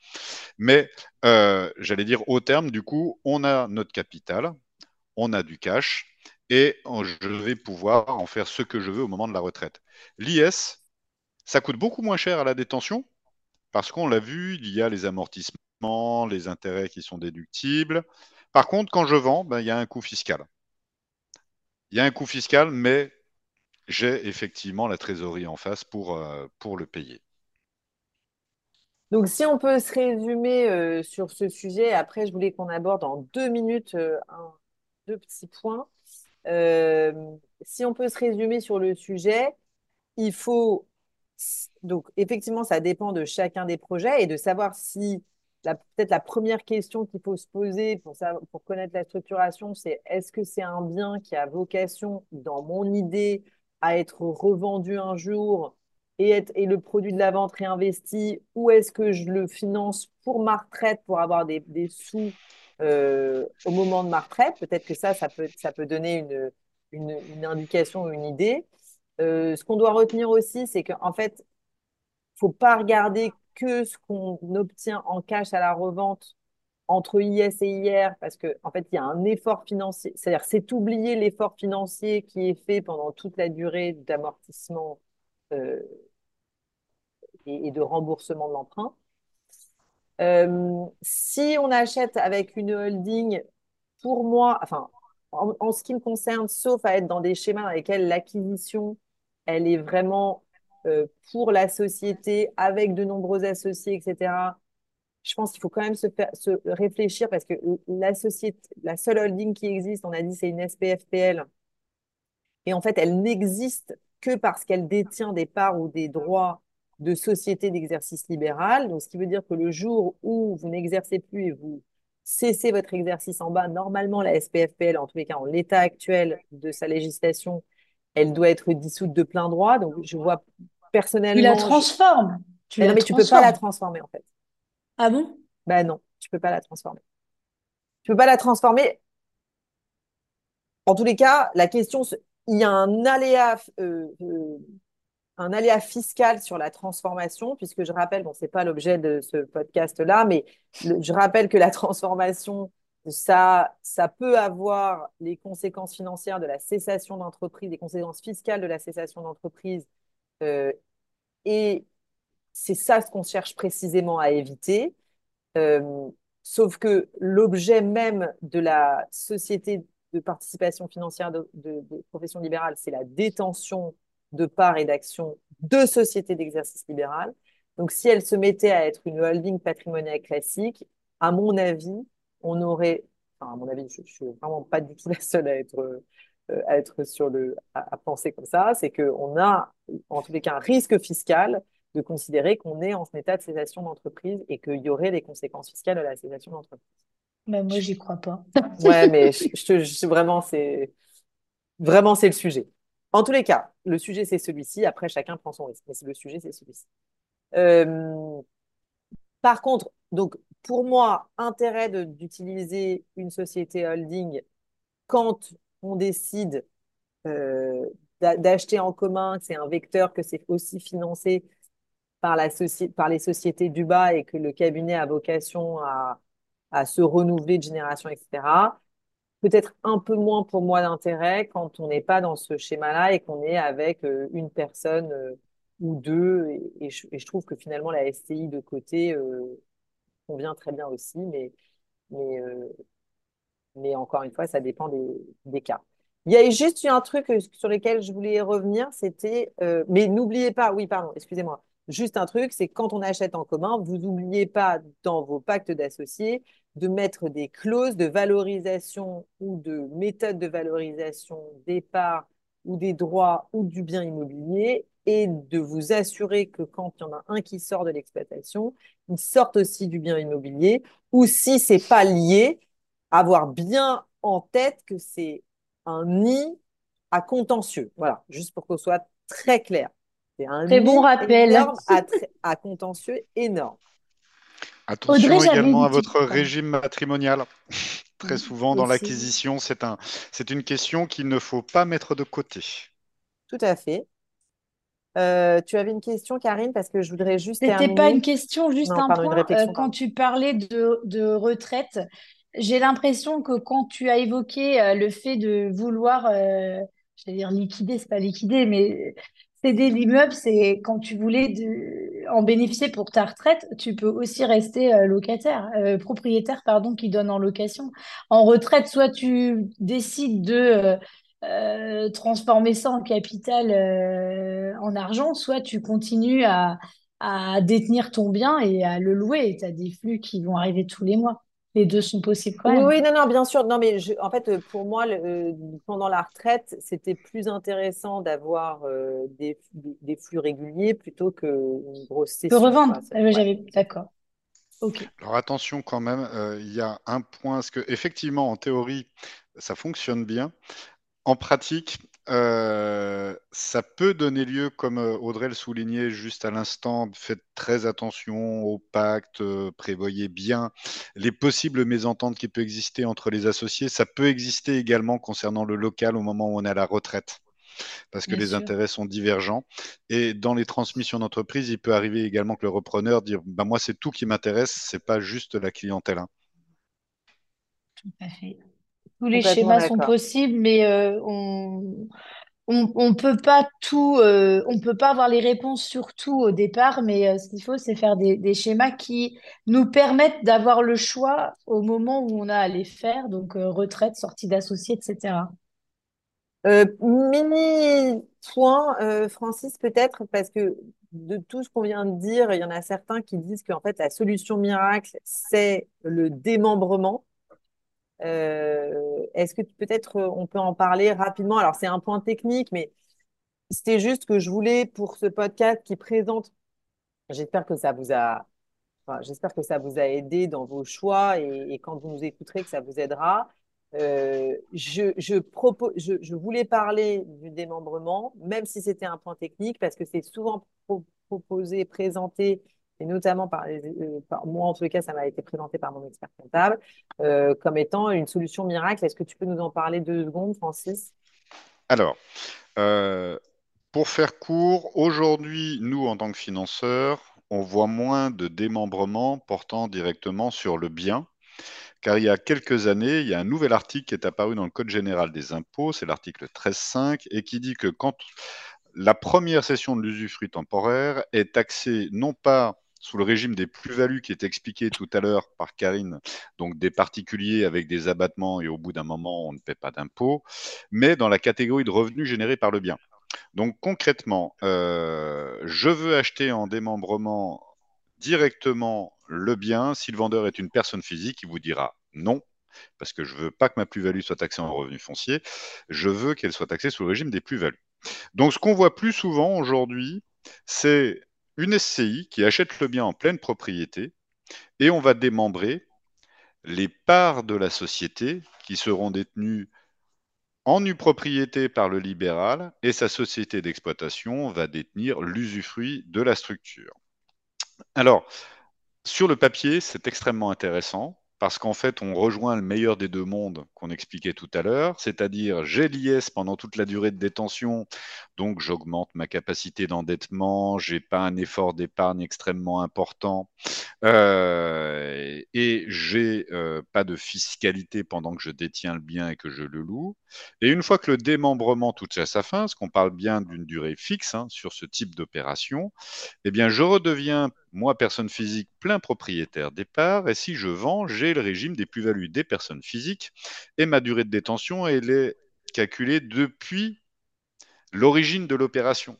Mais euh, j'allais dire au terme, du coup, on a notre capital, on a du cash et je vais pouvoir en faire ce que je veux au moment de la retraite. L'IS, ça coûte beaucoup moins cher à la détention parce qu'on l'a vu, il y a les amortissements, les intérêts qui sont déductibles. Par contre, quand je vends, ben, il y a un coût fiscal. Il y a un coût fiscal, mais j'ai effectivement la trésorerie en face pour, euh, pour le payer. Donc, si on peut se résumer euh, sur ce sujet, après, je voulais qu'on aborde en deux minutes euh, deux petits points. si on peut se résumer sur le sujet, il faut. Donc, effectivement, ça dépend de chacun des projets et de savoir si peut-être la première question qu'il faut se poser pour, pour connaître la structuration, c'est est-ce que c'est un bien qui a vocation, dans mon idée, à être revendu un jour et, être, et le produit de la vente réinvesti, ou est-ce que je le finance pour ma retraite, pour avoir des, sous euh, au moment de ma retraite? Peut-être que ça, ça peut, ça peut donner une, une, indication, une idée. Euh, ce qu'on doit retenir aussi, c'est qu'en fait, faut pas regarder que ce qu'on obtient en cash à la revente entre IS et IR, parce qu'en en fait, il y a un effort financier, c'est-à-dire c'est oublier l'effort financier qui est fait pendant toute la durée d'amortissement euh, et, de remboursement de l'emprunt. Euh, si on achète avec une holding, pour moi, enfin, en, ce qui me concerne, sauf à être dans des schémas dans lesquels l'acquisition, elle est vraiment pour la société avec de nombreux associés, etc. Je pense qu'il faut quand même se, se réfléchir parce que la société, la seule holding qui existe, on a dit, c'est une SPFPL. Et en fait, elle n'existe que parce qu'elle détient des parts ou des droits de société d'exercice libéral. Donc, ce qui veut dire que le jour où vous n'exercez plus et vous cessez votre exercice en bas, normalement, la SPFPL, en tous les cas, en l'état actuel de sa législation, elle doit être dissoute de plein droit. Donc, je vois personnellement. Tu la transformes. Tu non, mais tu peux pas la transformer, en fait. Ah bon? Ben non, tu peux pas la transformer. Tu peux pas la transformer. En tous les cas, la question, il y a un aléa, euh, euh, un aléa fiscal sur la transformation, puisque je rappelle, bon, c'est pas l'objet de ce podcast-là, mais je rappelle que la transformation ça, ça peut avoir les conséquences financières de la cessation d'entreprise, les conséquences fiscales de la cessation d'entreprise. Euh, et c'est ça ce qu'on cherche précisément à éviter. Euh, sauf que l'objet même de la société de participation financière de, de, de profession libérale, c'est la détention de parts et d'actions de sociétés d'exercice libéral. Donc, si elle se mettait à être une holding patrimoniale classique, à mon avis, on aurait, enfin, à mon avis, je, ne suis vraiment pas du tout la seule à être, euh, à être sur le, à, penser comme ça, c'est qu'on a, en tous les cas, un risque fiscal de considérer qu'on est en état de cessation d'entreprise et qu'il y aurait des conséquences fiscales à la cessation d'entreprise. Mais moi, j'y crois pas. [LAUGHS] ouais, mais je, je, vraiment, c'est vraiment c'est le sujet. En tous les cas, le sujet c'est celui-ci. Après, chacun prend son risque, mais le sujet c'est celui-ci. Euh, par contre, donc pour moi, intérêt d'utiliser une société holding quand on décide euh, d'acheter en commun, que c'est un vecteur, que c'est aussi financé par, les sociétés du bas et que le cabinet a vocation à, se renouveler de génération, etc. Peut-être un peu moins pour moi d'intérêt quand on n'est pas dans ce schéma-là et qu'on est avec euh, une personne euh, ou deux. Et, je, trouve que finalement, la STI de côté convient très bien aussi, mais, mais, mais encore une fois, ça dépend des, des cas. Il y a juste eu un truc sur lequel je voulais revenir, c'était, mais n'oubliez pas, oui, pardon, excusez-moi, Juste un truc, c'est quand on achète en commun, vous n'oubliez pas dans vos pactes d'associés de mettre des clauses de valorisation ou de méthode de valorisation des parts ou des droits ou du bien immobilier et de vous assurer que quand il y en a un qui sort de l'exploitation, il sorte aussi du bien immobilier ou si c'est pas lié, avoir bien en tête que c'est un nid à contentieux. Voilà, juste pour qu'on soit très clair. C'est un très bon rappel. à, contentieux énorme. Attention également à votre régime matrimonial. Très souvent dans l'acquisition, c'est un, une question qu'il ne faut pas mettre de côté. Tout à fait. Euh, tu avais une question, Karine, parce que je voudrais juste. C'était pas une question, juste un point. Euh, quand tu parlais de, retraite, j'ai l'impression que quand tu as évoqué euh, le fait de vouloir, je vais dire liquider, c'est pas liquider, mais Céder l'immeuble, c'est quand tu voulais en bénéficier pour ta retraite, tu peux aussi rester euh, locataire, euh, propriétaire, pardon, qui donne en location. En retraite, soit tu décides de euh, transformer ça en capital, en argent, soit tu continues à, à détenir ton bien et à le louer. Tu as des flux qui vont arriver tous les mois les deux sont possibles quand même. Oui, non, non, bien sûr. Non, mais en fait, pour moi, euh, pendant la retraite, c'était plus intéressant d'avoir euh, des, flux réguliers plutôt qu'une grosse session. De revendre. Ah j'avais, d'accord. Ok. Alors attention quand même, euh, il y a un point, parce que effectivement, en théorie, ça fonctionne bien. En pratique, euh, ça peut donner lieu, comme euh, Audrey le soulignait juste à l'instant, faites très attention au pacte, euh, prévoyez bien les possibles mésententes qui peuvent exister entre les associés. Ça peut exister également concernant le local au moment où on est à la retraite, parce que les intérêts sont divergents. Et dans les transmissions d'entreprise, il peut arriver également que le repreneur dise bah, Moi, c'est tout qui m'intéresse, c'est pas juste la clientèle. Hein. Tout à fait tous les schémas sont possibles, mais euh, on on, peut pas tout, euh, on peut pas avoir les réponses sur tout au départ, mais euh, ce qu'il faut, c'est faire des, schémas qui nous permettent d'avoir le choix au moment où on a à les faire, donc retraite, sortie d'associés, etc. mini point, Francis, peut-être, parce que de tout ce qu'on vient de dire, il y en a certains qui disent qu'en fait, la solution miracle, c'est le démembrement. Euh, est-ce que peut-être euh, on peut en parler rapidement? Alors, c'est un point technique, mais c'était juste que je voulais, pour ce podcast qui présente, j'espère que ça vous a, j'espère que ça vous a aidé dans vos choix et, quand vous nous écouterez, que ça vous aidera. Euh, je, je, je, je, voulais parler du démembrement, même si c'était un point technique, parce que c'est souvent proposé, présenté et notamment euh, par, moi, en tous les cas, ça m'a été présenté par mon expert comptable, euh, comme étant une solution miracle. Est-ce que tu peux nous en parler deux secondes, Francis? Alors, euh, pour faire court, aujourd'hui, nous, en tant que financeurs, on voit moins de démembrement portant directement sur le bien, car il y a quelques années, il y a un nouvel article qui est apparu dans le Code général des impôts, c'est l'article 13.5, et qui dit que quand la première session de l'usufruit temporaire est taxée non pas sous le régime des plus-values qui est expliqué tout à l'heure par Karine, donc des particuliers avec des abattements et au bout d'un moment on ne paie pas d'impôts, mais dans la catégorie de revenus générés par le bien. Donc concrètement, euh, je veux acheter en démembrement directement le bien. Si le vendeur est une personne physique, il vous dira non, parce que je ne veux pas que ma plus-value soit taxée en revenu foncier, je veux qu'elle soit taxée sous le régime des plus-values. Donc ce qu'on voit plus souvent aujourd'hui, c'est une SCI qui achète le bien en pleine propriété et on va démembrer les parts de la société qui seront détenues en nue propriété par le libéral et sa société d'exploitation va détenir l'usufruit de la structure. Alors, sur le papier, c'est extrêmement intéressant parce qu'en fait, on rejoint le meilleur des deux mondes qu'on expliquait tout à l'heure, c'est-à-dire j'ai l'IS pendant toute la durée de détention, donc j'augmente ma capacité d'endettement, j'ai pas un effort d'épargne extrêmement important, euh, et j'ai euh, pas de fiscalité pendant que je détiens le bien et que je le loue. Et une fois que le démembrement touche à sa fin, parce qu'on parle bien d'une durée fixe hein, sur ce type d'opération, eh bien je redeviens moi, personne physique, plein propriétaire des parts, et si je vends, j'ai le régime des plus-values des personnes physiques, et ma durée de détention, elle est calculée depuis l'origine de l'opération,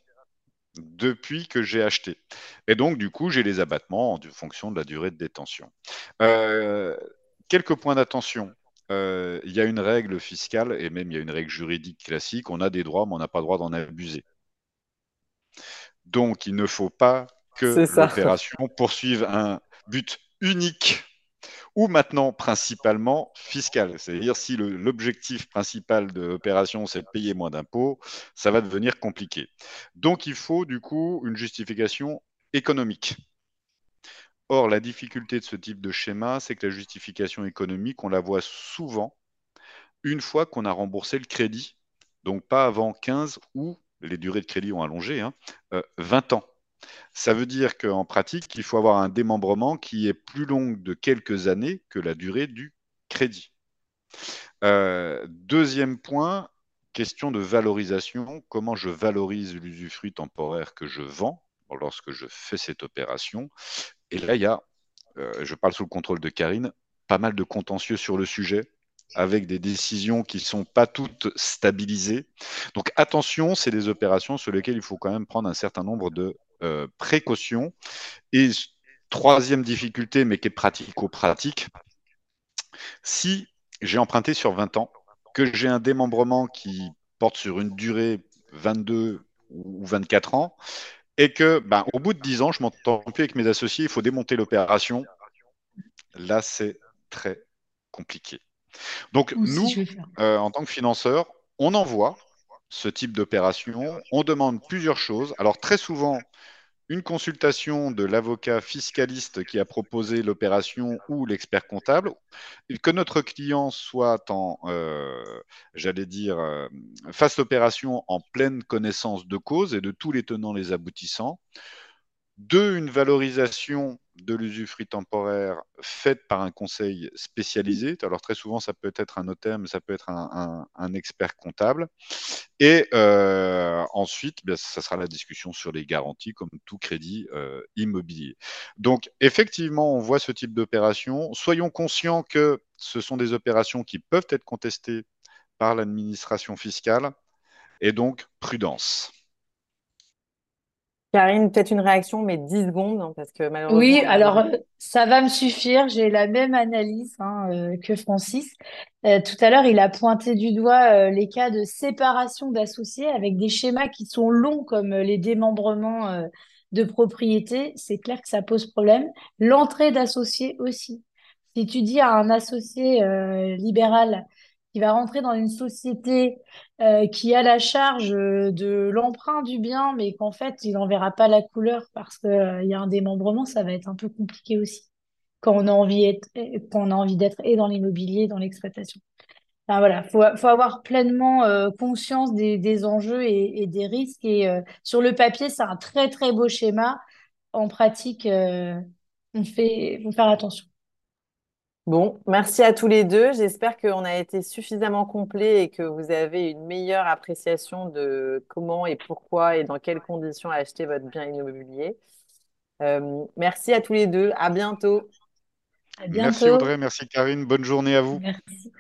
depuis que j'ai acheté. Et donc, du coup, j'ai les abattements en fonction de la durée de détention. Euh, quelques points d'attention. Euh, il y a une règle fiscale, et même il y a une règle juridique classique, on a des droits, mais on n'a pas le droit d'en abuser. Donc, il ne faut pas que l'opération poursuive un but unique ou maintenant principalement fiscal. C'est-à-dire si l'objectif principal de l'opération c'est de payer moins d'impôts, ça va devenir compliqué. Donc il faut du coup une justification économique. Or, la difficulté de ce type de schéma, c'est que la justification économique, on la voit souvent une fois qu'on a remboursé le crédit, donc pas avant 15 ou les durées de crédit ont allongé, 20 hein, euh, ans. Ça veut dire qu'en pratique, il faut avoir un démembrement qui est plus long de quelques années que la durée du crédit. Euh, deuxième point, question de valorisation. Comment je valorise l'usufruit temporaire que je vends lorsque je fais cette opération? Et là, il y a, euh, je parle sous le contrôle de Karine, pas mal de contentieux sur le sujet avec des décisions qui ne sont pas toutes stabilisées. Donc attention, c'est des opérations sur lesquelles il faut quand même prendre un certain nombre de euh, précaution. Et troisième difficulté, mais qui est pratico-pratique, si j'ai emprunté sur 20 ans, que j'ai un démembrement qui porte sur une durée 22 ou 24 ans, et que ben, au bout de 10 ans, je m'entends plus avec mes associés, il faut démonter l'opération. Là, c'est très compliqué. Donc, nous, euh, en tant que financeurs, on envoie ce type d'opération. On demande plusieurs choses. Alors, très souvent, une consultation de l'avocat fiscaliste qui a proposé l'opération ou l'expert comptable, que notre client soit en, euh, j'allais dire, euh, fasse l'opération en pleine connaissance de cause et de tous les tenants les aboutissants. Deux, une valorisation de l'usufruit temporaire faite par un conseil spécialisé. Alors très souvent, ça peut être un notaire, mais ça peut être un, expert comptable. Et euh, ensuite, bien, ça sera la discussion sur les garanties, comme tout crédit euh, immobilier. Donc effectivement, on voit ce type d'opération. Soyons conscients que ce sont des opérations qui peuvent être contestées par l'administration fiscale, et donc prudence. Karine, peut-être une réaction, mais 10 secondes, hein, parce que malheureusement. Oui, alors euh, ça va me suffire. J'ai la même analyse hein, euh, que Francis. Euh, tout à l'heure, il a pointé du doigt les cas de séparation d'associés avec des schémas qui sont longs, comme les démembrements de propriété. C'est clair que ça pose problème. L'entrée d'associés aussi. Si tu dis à un associé libéral qui va rentrer dans une société euh, qui a la charge euh, de l'emprunt du bien, mais qu'en fait, il n'en verra pas la couleur parce qu'il euh, y a un démembrement, ça va être un peu compliqué aussi quand on a envie, d'être et dans l'immobilier, dans l'exploitation. Enfin, voilà, faut, faut avoir pleinement conscience des, enjeux et, et, des risques. Et sur le papier, c'est un très très beau schéma. En pratique, on fait, faut faire attention. Bon, merci à tous les deux. J'espère qu'on a été suffisamment complet et que vous avez une meilleure appréciation de comment et pourquoi et dans quelles conditions acheter votre bien immobilier. Euh, merci à tous les deux. À bientôt. À bientôt. Merci Audrey, merci Karine. Bonne journée à vous. Merci.